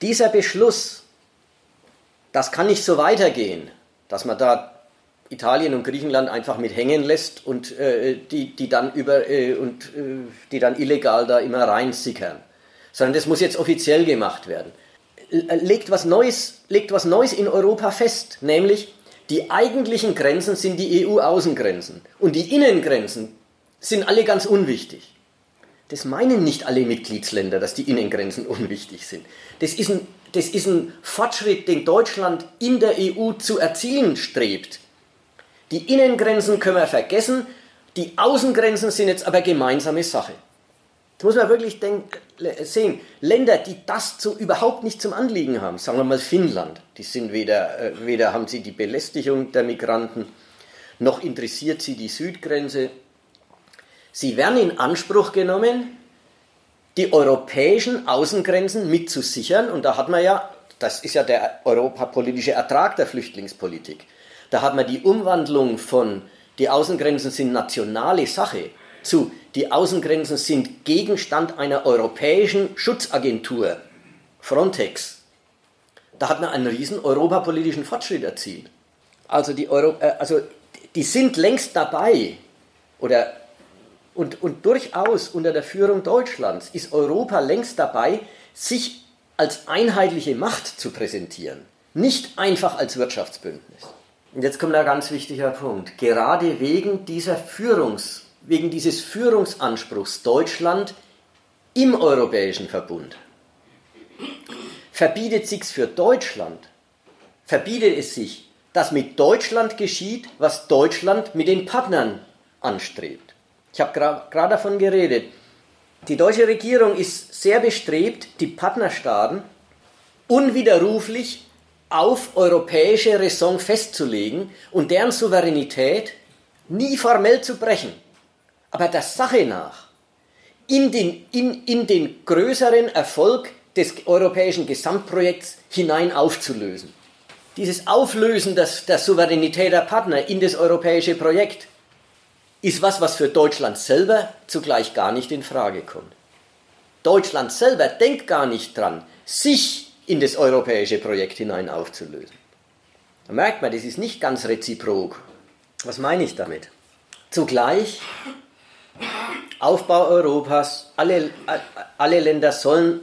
C: Dieser Beschluss, das kann nicht so weitergehen, dass man da Italien und Griechenland einfach mit hängen lässt und äh, die, die, dann über, äh, und, äh, die dann illegal da immer reinsickern. Sondern das muss jetzt offiziell gemacht werden legt was, Neues, legt was Neues in Europa fest, nämlich die eigentlichen Grenzen sind die EU-Außengrenzen und die Innengrenzen sind alle ganz unwichtig. Das meinen nicht alle Mitgliedsländer, dass die Innengrenzen unwichtig sind. Das ist ein, das ist ein Fortschritt, den Deutschland in der EU zu erzielen strebt. Die Innengrenzen können wir vergessen, die Außengrenzen sind jetzt aber gemeinsame Sache. Das muss man wirklich denk, sehen. Länder, die das zu, überhaupt nicht zum Anliegen haben, sagen wir mal Finnland, die sind weder, äh, weder haben sie die Belästigung der Migranten, noch interessiert sie die Südgrenze. Sie werden in Anspruch genommen, die europäischen Außengrenzen mitzusichern. Und da hat man ja, das ist ja der europapolitische Ertrag der Flüchtlingspolitik, da hat man die Umwandlung von die Außengrenzen sind nationale Sache zu die Außengrenzen sind Gegenstand einer europäischen Schutzagentur, Frontex. Da hat man einen riesen europapolitischen Fortschritt erzielt. Also die, Euro, äh, also die sind längst dabei, oder, und, und durchaus unter der Führung Deutschlands ist Europa längst dabei, sich als einheitliche Macht zu präsentieren, nicht einfach als Wirtschaftsbündnis. Und jetzt kommt ein ganz wichtiger Punkt. Gerade wegen, dieser Führungs, wegen dieses Führungsanspruchs Deutschland im Europäischen Verbund verbietet sich für Deutschland, verbietet es sich, dass mit Deutschland geschieht, was Deutschland mit den Partnern anstrebt. Ich habe gerade davon geredet. Die deutsche Regierung ist sehr bestrebt, die Partnerstaaten unwiderruflich auf europäische Raison festzulegen und deren Souveränität nie formell zu brechen, aber der Sache nach in den, in, in den größeren Erfolg des europäischen Gesamtprojekts hinein aufzulösen. Dieses Auflösen des, der Souveränität der Partner in das europäische Projekt ist was, was für Deutschland selber zugleich gar nicht in Frage kommt. Deutschland selber denkt gar nicht dran, sich in das europäische Projekt hinein aufzulösen. Da merkt man, das ist nicht ganz reziprok. Was meine ich damit? Zugleich Aufbau Europas, alle, alle Länder sollen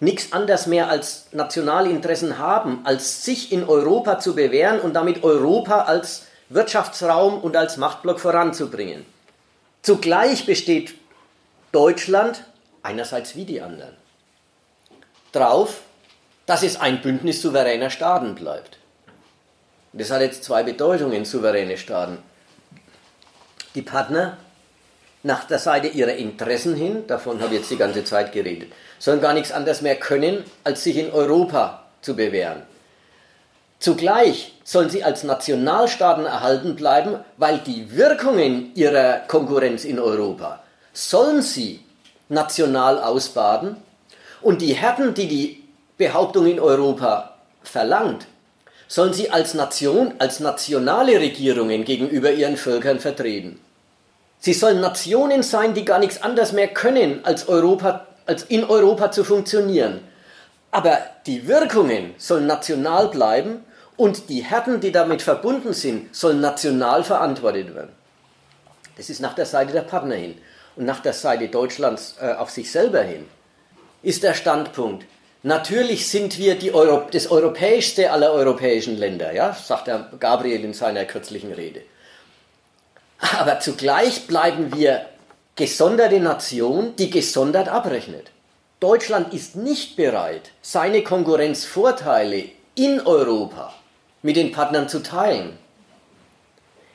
C: nichts anderes mehr als Nationalinteressen haben, als sich in Europa zu bewähren und damit Europa als Wirtschaftsraum und als Machtblock voranzubringen. Zugleich besteht Deutschland, einerseits wie die anderen, darauf, dass es ein Bündnis souveräner Staaten bleibt. Das hat jetzt zwei Bedeutungen, souveräne Staaten. Die Partner nach der Seite ihrer Interessen hin, davon habe ich jetzt die ganze Zeit geredet, sollen gar nichts anderes mehr können, als sich in Europa zu bewähren. Zugleich sollen sie als Nationalstaaten erhalten bleiben, weil die Wirkungen ihrer Konkurrenz in Europa sollen sie national ausbaden und die Härten, die die Behauptung in Europa verlangt, sollen sie als Nation, als nationale Regierungen gegenüber ihren Völkern vertreten. Sie sollen Nationen sein, die gar nichts anderes mehr können, als, Europa, als in Europa zu funktionieren. Aber die Wirkungen sollen national bleiben und die Härten, die damit verbunden sind, sollen national verantwortet werden. Das ist nach der Seite der Partner hin. Und nach der Seite Deutschlands äh, auf sich selber hin ist der Standpunkt, natürlich sind wir Euro das europäischste aller europäischen Länder, ja, sagt der Gabriel in seiner kürzlichen Rede. Aber zugleich bleiben wir gesonderte Nation, die gesondert abrechnet. Deutschland ist nicht bereit, seine Konkurrenzvorteile in Europa mit den Partnern zu teilen.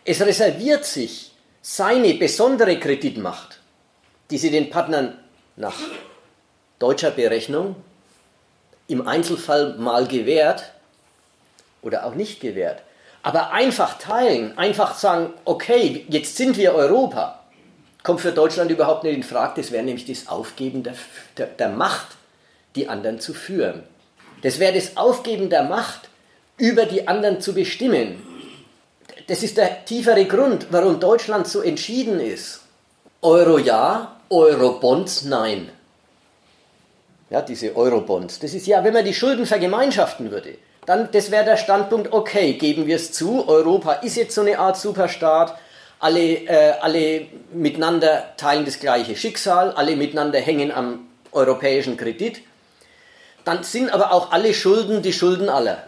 C: Es reserviert sich seine besondere Kreditmacht, die sie den Partnern nach deutscher Berechnung im Einzelfall mal gewährt oder auch nicht gewährt. Aber einfach teilen, einfach sagen, okay, jetzt sind wir Europa, kommt für Deutschland überhaupt nicht in Frage. Das wäre nämlich das Aufgeben der, der, der Macht, die anderen zu führen. Das wäre das Aufgeben der Macht, über die anderen zu bestimmen. Das ist der tiefere Grund, warum Deutschland so entschieden ist. Euro ja, Eurobonds nein. Ja, diese Eurobonds. Das ist ja, wenn man die Schulden vergemeinschaften würde, dann das wäre der Standpunkt, okay, geben wir es zu, Europa ist jetzt so eine Art Superstaat, alle, äh, alle miteinander teilen das gleiche Schicksal, alle miteinander hängen am europäischen Kredit, dann sind aber auch alle Schulden die Schulden aller.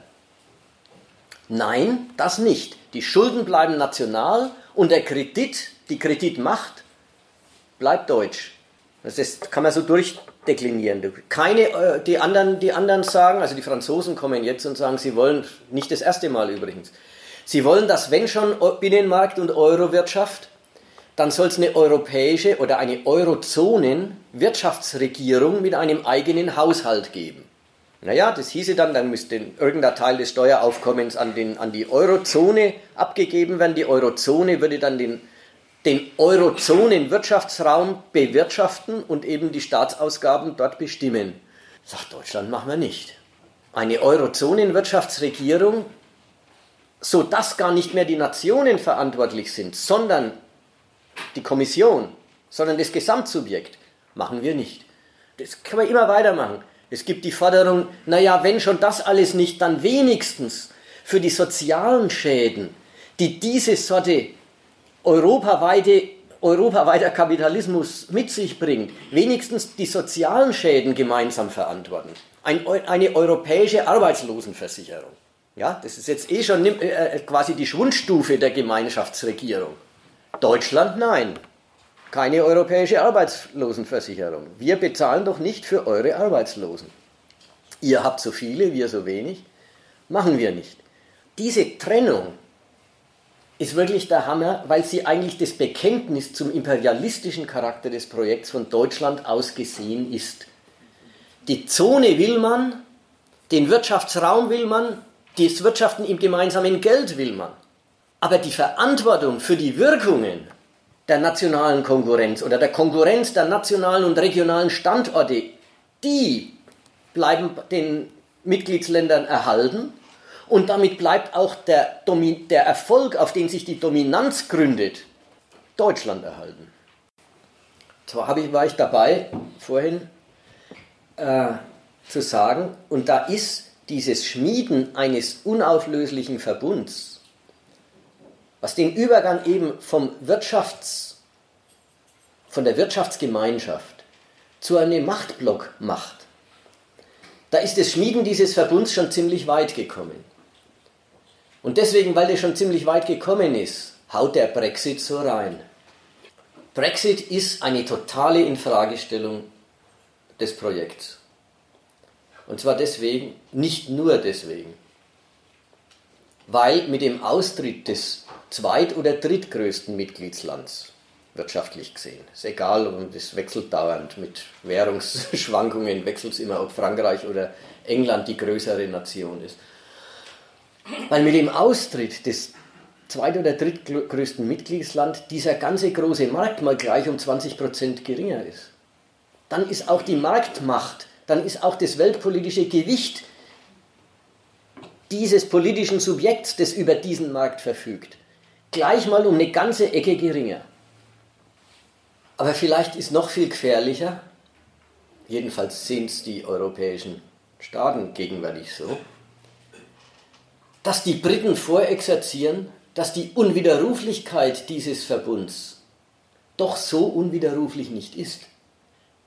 C: Nein, das nicht. Die Schulden bleiben national und der Kredit, die Kreditmacht, bleibt deutsch. Das kann man so durchdeklinieren. Keine, äh, die, anderen, die anderen sagen, also die Franzosen kommen jetzt und sagen, sie wollen, nicht das erste Mal übrigens, sie wollen, dass wenn schon Binnenmarkt und Eurowirtschaft, dann soll es eine europäische oder eine Eurozonen-Wirtschaftsregierung mit einem eigenen Haushalt geben. Naja, das hieße dann, dann müsste irgendein Teil des Steueraufkommens an, den, an die Eurozone abgegeben werden. Die Eurozone würde dann den den Eurozonen-Wirtschaftsraum bewirtschaften und eben die Staatsausgaben dort bestimmen. Sagt Deutschland, machen wir nicht. Eine Eurozonen-Wirtschaftsregierung, sodass gar nicht mehr die Nationen verantwortlich sind, sondern die Kommission, sondern das Gesamtsubjekt, machen wir nicht. Das können wir immer weitermachen. Es gibt die Forderung, naja, wenn schon das alles nicht, dann wenigstens für die sozialen Schäden, die diese Sorte europaweite, europaweiter Kapitalismus mit sich bringt, wenigstens die sozialen Schäden gemeinsam verantworten. Ein, eine europäische Arbeitslosenversicherung. Ja, das ist jetzt eh schon äh, äh, quasi die Schwundstufe der Gemeinschaftsregierung. Deutschland nein. Keine europäische Arbeitslosenversicherung. Wir bezahlen doch nicht für eure Arbeitslosen. Ihr habt so viele, wir so wenig. Machen wir nicht. Diese Trennung ist wirklich der Hammer, weil sie eigentlich das Bekenntnis zum imperialistischen Charakter des Projekts von Deutschland aus gesehen ist. Die Zone will man, den Wirtschaftsraum will man, das Wirtschaften im gemeinsamen Geld will man. Aber die Verantwortung für die Wirkungen der nationalen Konkurrenz oder der Konkurrenz der nationalen und regionalen Standorte, die bleiben den Mitgliedsländern erhalten und damit bleibt auch der, der Erfolg, auf den sich die Dominanz gründet, Deutschland erhalten. Zwar ich, war ich dabei, vorhin äh, zu sagen, und da ist dieses Schmieden eines unauflöslichen Verbunds, was den Übergang eben vom Wirtschafts, von der Wirtschaftsgemeinschaft zu einem Machtblock macht, da ist das Schmieden dieses Verbunds schon ziemlich weit gekommen. Und deswegen, weil der schon ziemlich weit gekommen ist, haut der Brexit so rein. Brexit ist eine totale Infragestellung des Projekts. Und zwar deswegen, nicht nur deswegen, weil mit dem Austritt des zweit- oder drittgrößten Mitgliedslands, wirtschaftlich gesehen, ist egal, das wechselt dauernd, mit Währungsschwankungen wechselt es immer, ob Frankreich oder England die größere Nation ist, weil mit dem Austritt des zweit- oder drittgrößten Mitgliedsland dieser ganze große Markt mal gleich um 20 Prozent geringer ist. Dann ist auch die Marktmacht, dann ist auch das weltpolitische Gewicht dieses politischen Subjekts, das über diesen Markt verfügt, gleich mal um eine ganze Ecke geringer. Aber vielleicht ist noch viel gefährlicher, jedenfalls sehen es die europäischen Staaten gegenwärtig so, dass die Briten vorexerzieren, dass die Unwiderruflichkeit dieses Verbunds doch so unwiderruflich nicht ist.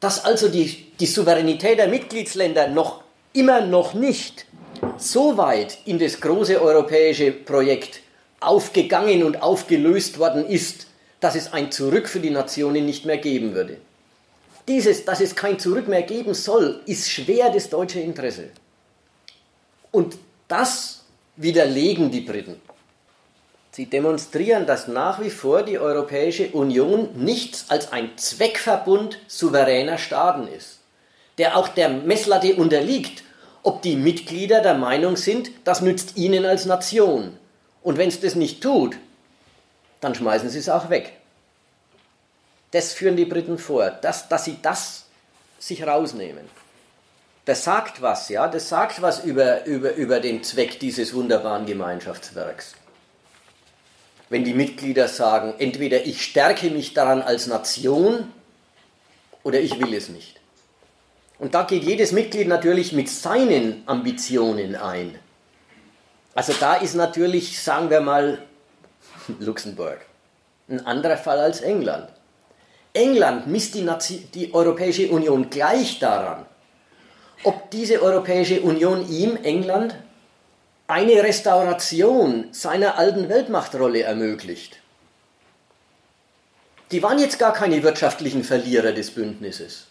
C: Dass also die, die Souveränität der Mitgliedsländer noch immer noch nicht so weit in das große europäische Projekt aufgegangen und aufgelöst worden ist, dass es ein Zurück für die Nationen nicht mehr geben würde. Dieses, dass es kein Zurück mehr geben soll, ist schwer das deutsche Interesse. Und das widerlegen die Briten. Sie demonstrieren, dass nach wie vor die Europäische Union nichts als ein Zweckverbund souveräner Staaten ist, der auch der Messlatte unterliegt, ob die Mitglieder der Meinung sind, das nützt ihnen als Nation. Und wenn es das nicht tut, dann schmeißen sie es auch weg. Das führen die Briten vor, dass, dass sie das sich rausnehmen das sagt was, ja, das sagt was über, über, über den Zweck dieses wunderbaren Gemeinschaftswerks. Wenn die Mitglieder sagen, entweder ich stärke mich daran als Nation oder ich will es nicht. Und da geht jedes Mitglied natürlich mit seinen Ambitionen ein. Also da ist natürlich, sagen wir mal, Luxemburg ein anderer Fall als England. England misst die, Nazi die Europäische Union gleich daran, ob diese Europäische Union ihm, England, eine Restauration seiner alten Weltmachtrolle ermöglicht. Die waren jetzt gar keine wirtschaftlichen Verlierer des Bündnisses.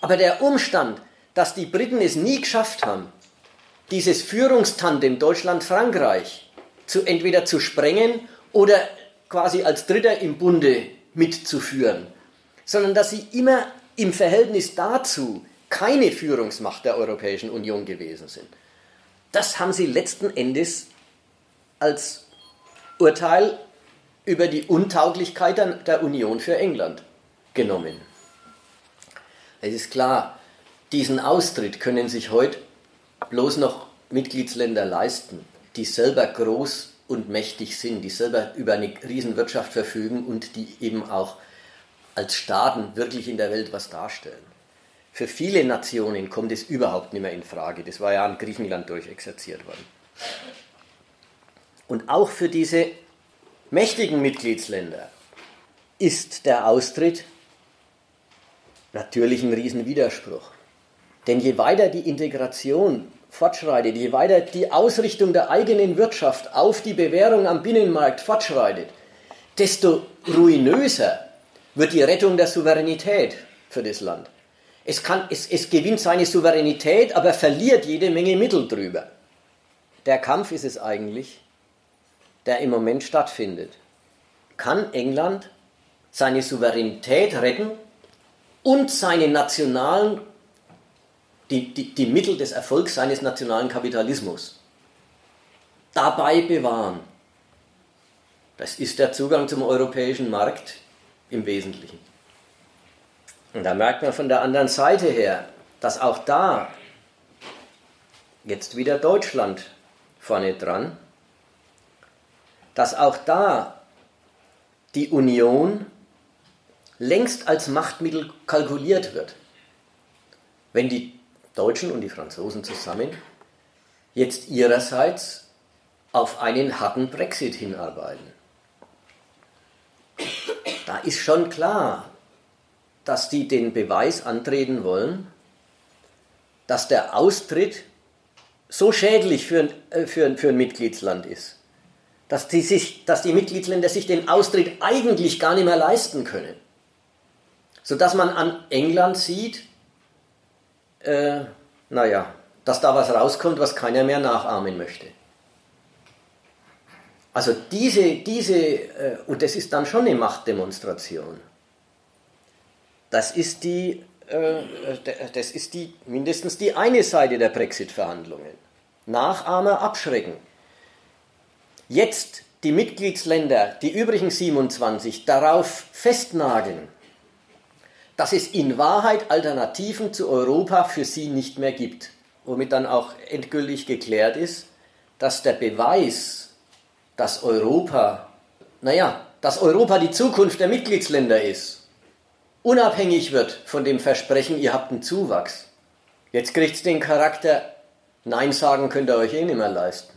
C: Aber der Umstand, dass die Briten es nie geschafft haben, dieses Führungstandem Deutschland-Frankreich zu entweder zu sprengen oder quasi als Dritter im Bunde mitzuführen, sondern dass sie immer im Verhältnis dazu keine Führungsmacht der Europäischen Union gewesen sind. Das haben sie letzten Endes als Urteil über die Untauglichkeit der Union für England genommen. Es ist klar, diesen Austritt können sich heute bloß noch Mitgliedsländer leisten, die selber groß und mächtig sind, die selber über eine Riesenwirtschaft verfügen und die eben auch als Staaten wirklich in der Welt was darstellen. Für viele Nationen kommt es überhaupt nicht mehr in Frage. Das war ja an Griechenland durchexerziert worden. Und auch für diese mächtigen Mitgliedsländer ist der Austritt natürlich ein Riesenwiderspruch. Denn je weiter die Integration fortschreitet, je weiter die Ausrichtung der eigenen Wirtschaft auf die Bewährung am Binnenmarkt fortschreitet, desto ruinöser wird die Rettung der Souveränität für das Land. Es, kann, es, es gewinnt seine Souveränität, aber verliert jede Menge Mittel drüber. Der Kampf ist es eigentlich, der im Moment stattfindet. Kann England seine Souveränität retten und seine nationalen, die, die, die Mittel des Erfolgs seines nationalen Kapitalismus dabei bewahren? Das ist der Zugang zum europäischen Markt im Wesentlichen. Und da merkt man von der anderen Seite her, dass auch da jetzt wieder Deutschland vorne dran, dass auch da die Union längst als Machtmittel kalkuliert wird. Wenn die Deutschen und die Franzosen zusammen jetzt ihrerseits auf einen harten Brexit hinarbeiten. Da ist schon klar, dass die den Beweis antreten wollen, dass der Austritt so schädlich für, äh, für, für ein Mitgliedsland ist, dass die, sich, dass die Mitgliedsländer sich den Austritt eigentlich gar nicht mehr leisten können. Sodass man an England sieht, äh, naja, dass da was rauskommt, was keiner mehr nachahmen möchte. Also diese, diese, äh, und das ist dann schon eine Machtdemonstration. Das ist die, äh, das ist die, mindestens die eine Seite der Brexit-Verhandlungen. Nachahmer abschrecken. Jetzt die Mitgliedsländer, die übrigen 27, darauf festnageln, dass es in Wahrheit Alternativen zu Europa für sie nicht mehr gibt. Womit dann auch endgültig geklärt ist, dass der Beweis, dass Europa, naja, dass Europa die Zukunft der Mitgliedsländer ist, unabhängig wird von dem Versprechen, ihr habt einen Zuwachs. Jetzt kriegt es den Charakter, Nein sagen könnt ihr euch eh nicht mehr leisten.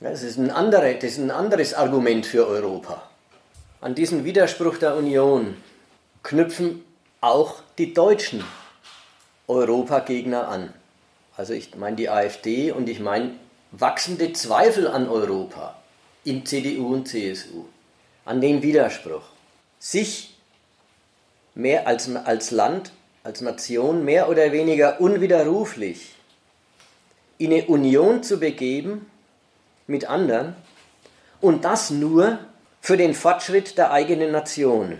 C: Das ist, ein andere, das ist ein anderes Argument für Europa. An diesen Widerspruch der Union knüpfen auch die deutschen Europagegner an. Also ich meine die AfD und ich meine wachsende Zweifel an Europa in CDU und CSU, an den Widerspruch, sich mehr als, als Land, als Nation mehr oder weniger unwiderruflich in eine Union zu begeben mit anderen und das nur für den Fortschritt der eigenen Nation.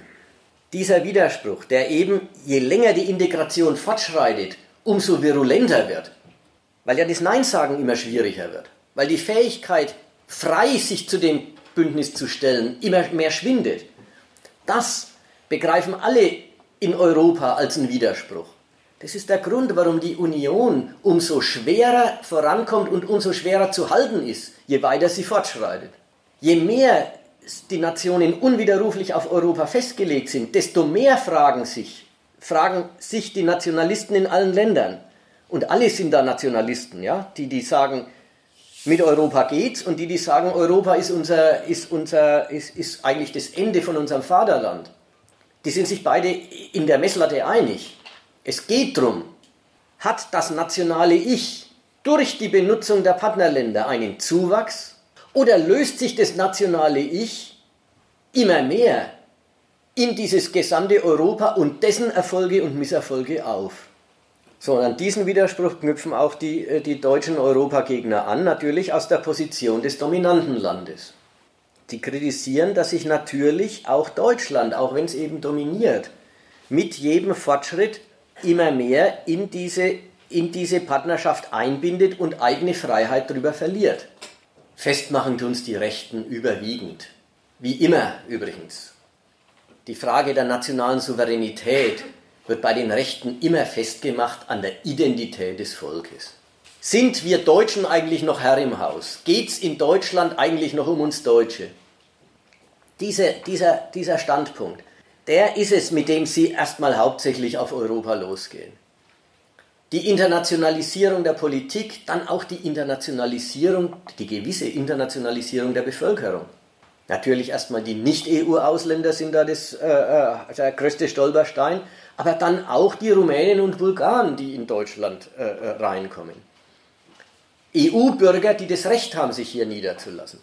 C: Dieser Widerspruch, der eben je länger die Integration fortschreitet, umso virulenter wird, weil ja das Nein sagen immer schwieriger wird, weil die Fähigkeit frei sich zu dem Bündnis zu stellen, immer mehr schwindet. Das begreifen alle in Europa als einen Widerspruch. Das ist der Grund, warum die Union umso schwerer vorankommt und umso schwerer zu halten ist, je weiter sie fortschreitet. Je mehr die Nationen unwiderruflich auf Europa festgelegt sind, desto mehr fragen sich, fragen sich die Nationalisten in allen Ländern. Und alle sind da Nationalisten, ja, die, die sagen, mit Europa geht's und die, die sagen, Europa ist, unser, ist, unser, ist, ist eigentlich das Ende von unserem Vaterland, die sind sich beide in der Messlatte einig. Es geht darum, hat das nationale Ich durch die Benutzung der Partnerländer einen Zuwachs oder löst sich das nationale Ich immer mehr in dieses gesamte Europa und dessen Erfolge und Misserfolge auf? So, und an diesen Widerspruch knüpfen auch die, äh, die deutschen Europagegner an, natürlich aus der Position des dominanten Landes. Die kritisieren, dass sich natürlich auch Deutschland, auch wenn es eben dominiert, mit jedem Fortschritt immer mehr in diese, in diese Partnerschaft einbindet und eigene Freiheit darüber verliert. Festmachen tun es die Rechten überwiegend. wie immer übrigens, die Frage der nationalen Souveränität wird bei den Rechten immer festgemacht an der Identität des Volkes. Sind wir Deutschen eigentlich noch Herr im Haus? Geht es in Deutschland eigentlich noch um uns Deutsche? Diese, dieser, dieser Standpunkt, der ist es, mit dem Sie erstmal hauptsächlich auf Europa losgehen. Die Internationalisierung der Politik, dann auch die Internationalisierung, die gewisse Internationalisierung der Bevölkerung. Natürlich erstmal die Nicht-EU-Ausländer sind da das, äh, äh, der größte Stolperstein, aber dann auch die Rumänen und Bulgaren, die in Deutschland äh, äh reinkommen. EU-Bürger, die das Recht haben, sich hier niederzulassen.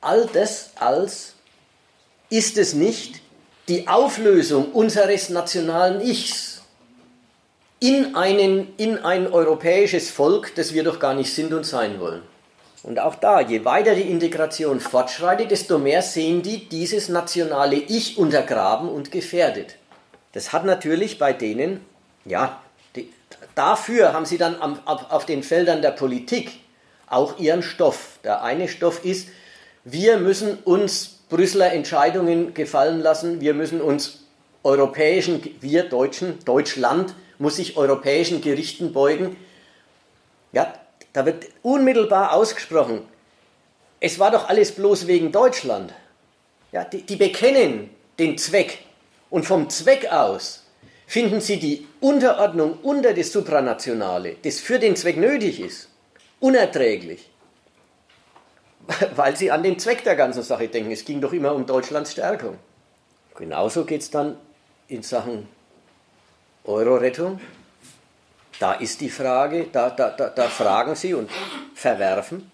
C: All das als ist es nicht die Auflösung unseres nationalen Ichs in, einen, in ein europäisches Volk, das wir doch gar nicht sind und sein wollen. Und auch da, je weiter die Integration fortschreitet, desto mehr sehen die dieses nationale Ich untergraben und gefährdet. Das hat natürlich bei denen, ja, die, dafür haben sie dann am, auf, auf den Feldern der Politik auch ihren Stoff. Der eine Stoff ist, wir müssen uns Brüsseler Entscheidungen gefallen lassen, wir müssen uns europäischen, wir Deutschen, Deutschland muss sich europäischen Gerichten beugen. Ja, da wird unmittelbar ausgesprochen, es war doch alles bloß wegen Deutschland. Ja, die, die bekennen den Zweck und vom Zweck aus finden sie die Unterordnung unter das Supranationale, das für den Zweck nötig ist, unerträglich. Weil sie an den Zweck der ganzen Sache denken. Es ging doch immer um Deutschlands Stärkung. Genauso geht es dann in Sachen Euro-Rettung. Da ist die Frage, da, da, da, da fragen Sie und verwerfen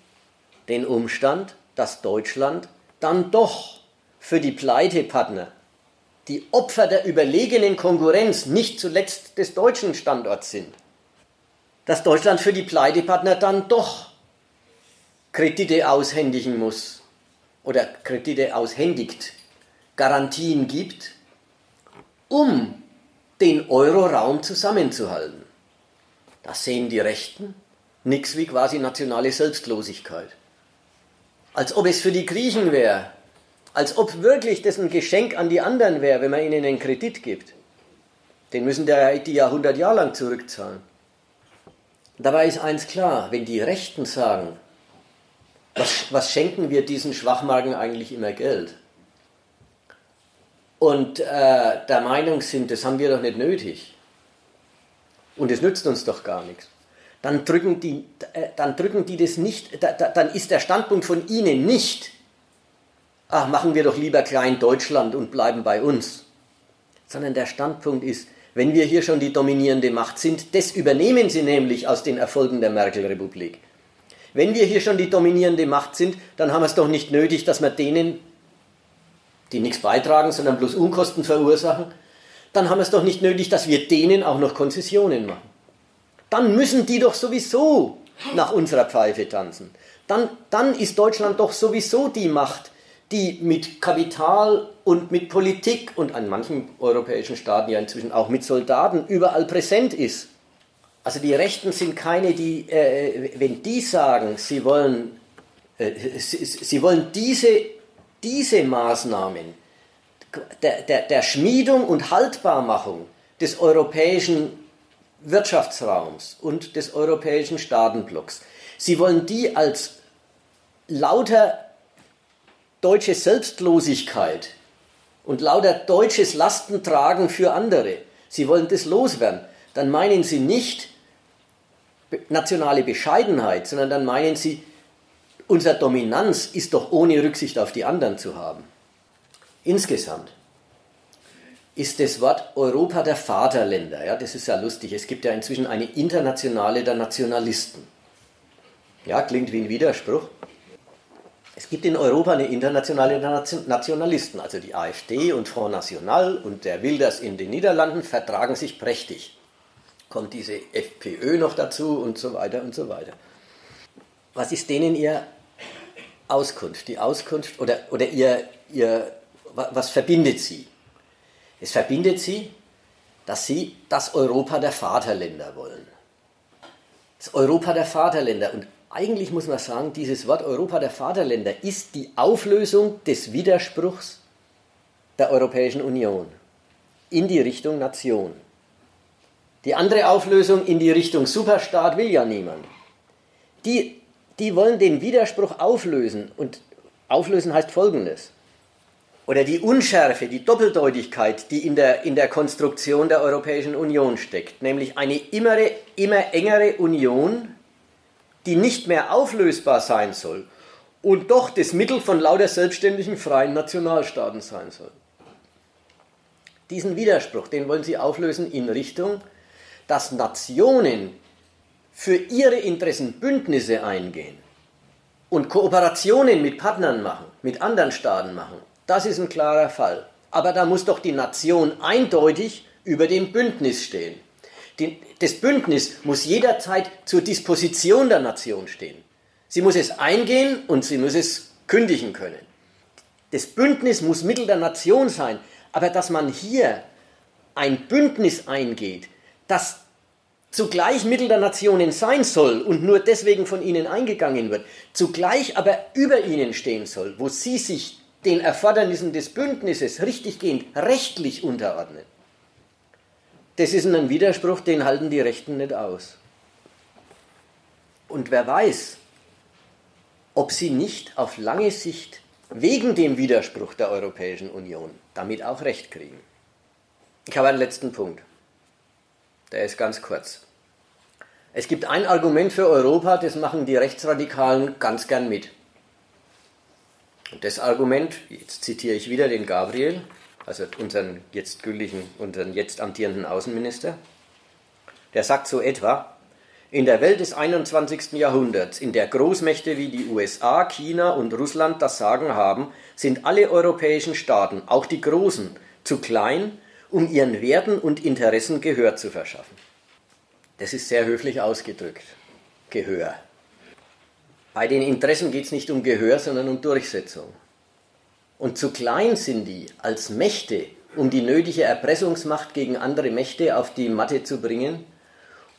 C: den Umstand, dass Deutschland dann doch für die Pleitepartner, die Opfer der überlegenen Konkurrenz nicht zuletzt des deutschen Standorts sind, dass Deutschland für die Pleitepartner dann doch Kredite aushändigen muss oder Kredite aushändigt, Garantien gibt, um den Euroraum zusammenzuhalten. Das sehen die Rechten nichts wie quasi nationale Selbstlosigkeit. Als ob es für die Griechen wäre, als ob wirklich das ein Geschenk an die anderen wäre, wenn man ihnen einen Kredit gibt. Den müssen die ja 100 Jahre lang zurückzahlen. Dabei ist eins klar, wenn die Rechten sagen, was, was schenken wir diesen Schwachmagen eigentlich immer Geld? Und äh, der Meinung sind, das haben wir doch nicht nötig, und es nützt uns doch gar nichts, dann drücken die, äh, dann drücken die das nicht, dann ist der Standpunkt von ihnen nicht, ach, machen wir doch lieber klein Deutschland und bleiben bei uns, sondern der Standpunkt ist, wenn wir hier schon die dominierende Macht sind, das übernehmen sie nämlich aus den Erfolgen der Merkel-Republik. Wenn wir hier schon die dominierende Macht sind, dann haben wir es doch nicht nötig, dass wir denen, die nichts beitragen, sondern bloß Unkosten verursachen, dann haben wir es doch nicht nötig, dass wir denen auch noch Konzessionen machen. Dann müssen die doch sowieso nach unserer Pfeife tanzen. Dann, dann ist Deutschland doch sowieso die Macht, die mit Kapital und mit Politik und an manchen europäischen Staaten ja inzwischen auch mit Soldaten überall präsent ist. Also die Rechten sind keine, die, äh, wenn die sagen, sie wollen, äh, sie, sie wollen diese, diese Maßnahmen der, der, der Schmiedung und Haltbarmachung des europäischen Wirtschaftsraums und des europäischen Staatenblocks. Sie wollen die als lauter deutsche Selbstlosigkeit und lauter deutsches Lastentragen für andere, Sie wollen das loswerden, dann meinen Sie nicht nationale Bescheidenheit, sondern dann meinen Sie, unsere Dominanz ist doch ohne Rücksicht auf die anderen zu haben. Insgesamt ist das Wort Europa der Vaterländer, ja, das ist ja lustig, es gibt ja inzwischen eine Internationale der Nationalisten. Ja, klingt wie ein Widerspruch. Es gibt in Europa eine Internationale der Nationalisten, also die AfD und Front National und der Wilders in den Niederlanden vertragen sich prächtig. Kommt diese FPÖ noch dazu und so weiter und so weiter. Was ist denen ihr Auskunft? Die Auskunft oder, oder ihr, ihr was verbindet sie? Es verbindet sie, dass sie das Europa der Vaterländer wollen. Das Europa der Vaterländer. Und eigentlich muss man sagen, dieses Wort Europa der Vaterländer ist die Auflösung des Widerspruchs der Europäischen Union in die Richtung Nation. Die andere Auflösung in die Richtung Superstaat will ja niemand. Die, die wollen den Widerspruch auflösen und auflösen heißt folgendes. Oder die Unschärfe, die Doppeldeutigkeit, die in der, in der Konstruktion der Europäischen Union steckt, nämlich eine immer, immer engere Union, die nicht mehr auflösbar sein soll und doch das Mittel von lauter selbstständigen freien Nationalstaaten sein soll. Diesen Widerspruch, den wollen sie auflösen in Richtung, dass Nationen für ihre Interessen Bündnisse eingehen und Kooperationen mit Partnern machen, mit anderen Staaten machen. Das ist ein klarer Fall. Aber da muss doch die Nation eindeutig über dem Bündnis stehen. Das Bündnis muss jederzeit zur Disposition der Nation stehen. Sie muss es eingehen und sie muss es kündigen können. Das Bündnis muss Mittel der Nation sein. Aber dass man hier ein Bündnis eingeht, das zugleich Mittel der Nationen sein soll und nur deswegen von ihnen eingegangen wird, zugleich aber über ihnen stehen soll, wo sie sich den Erfordernissen des Bündnisses richtiggehend rechtlich unterordnen. Das ist ein Widerspruch, den halten die Rechten nicht aus. Und wer weiß, ob sie nicht auf lange Sicht wegen dem Widerspruch der Europäischen Union damit auch recht kriegen. Ich habe einen letzten Punkt. Der ist ganz kurz. Es gibt ein Argument für Europa, das machen die Rechtsradikalen ganz gern mit. Und das Argument, jetzt zitiere ich wieder den Gabriel, also unseren jetzt gültigen, unseren jetzt amtierenden Außenminister, der sagt so etwa, in der Welt des 21. Jahrhunderts, in der Großmächte wie die USA, China und Russland das Sagen haben, sind alle europäischen Staaten, auch die großen, zu klein, um ihren Werten und Interessen Gehör zu verschaffen. Das ist sehr höflich ausgedrückt. Gehör. Bei den Interessen geht es nicht um Gehör, sondern um Durchsetzung. Und zu klein sind die als Mächte, um die nötige Erpressungsmacht gegen andere Mächte auf die Matte zu bringen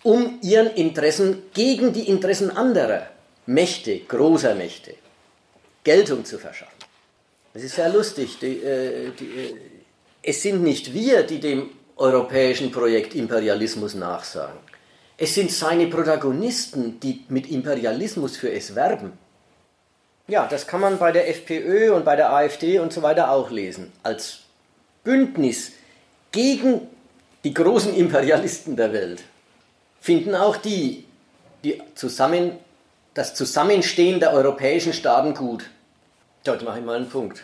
C: um ihren Interessen gegen die Interessen anderer Mächte, großer Mächte, Geltung zu verschaffen. Das ist sehr lustig. Die, äh, die, äh, es sind nicht wir, die dem europäischen Projekt Imperialismus nachsagen. Es sind seine Protagonisten, die mit Imperialismus für es werben. Ja, das kann man bei der FPÖ und bei der AfD und so weiter auch lesen. Als Bündnis gegen die großen Imperialisten der Welt finden auch die, die zusammen, das Zusammenstehen der europäischen Staaten gut. Dort mache ich mal einen Punkt.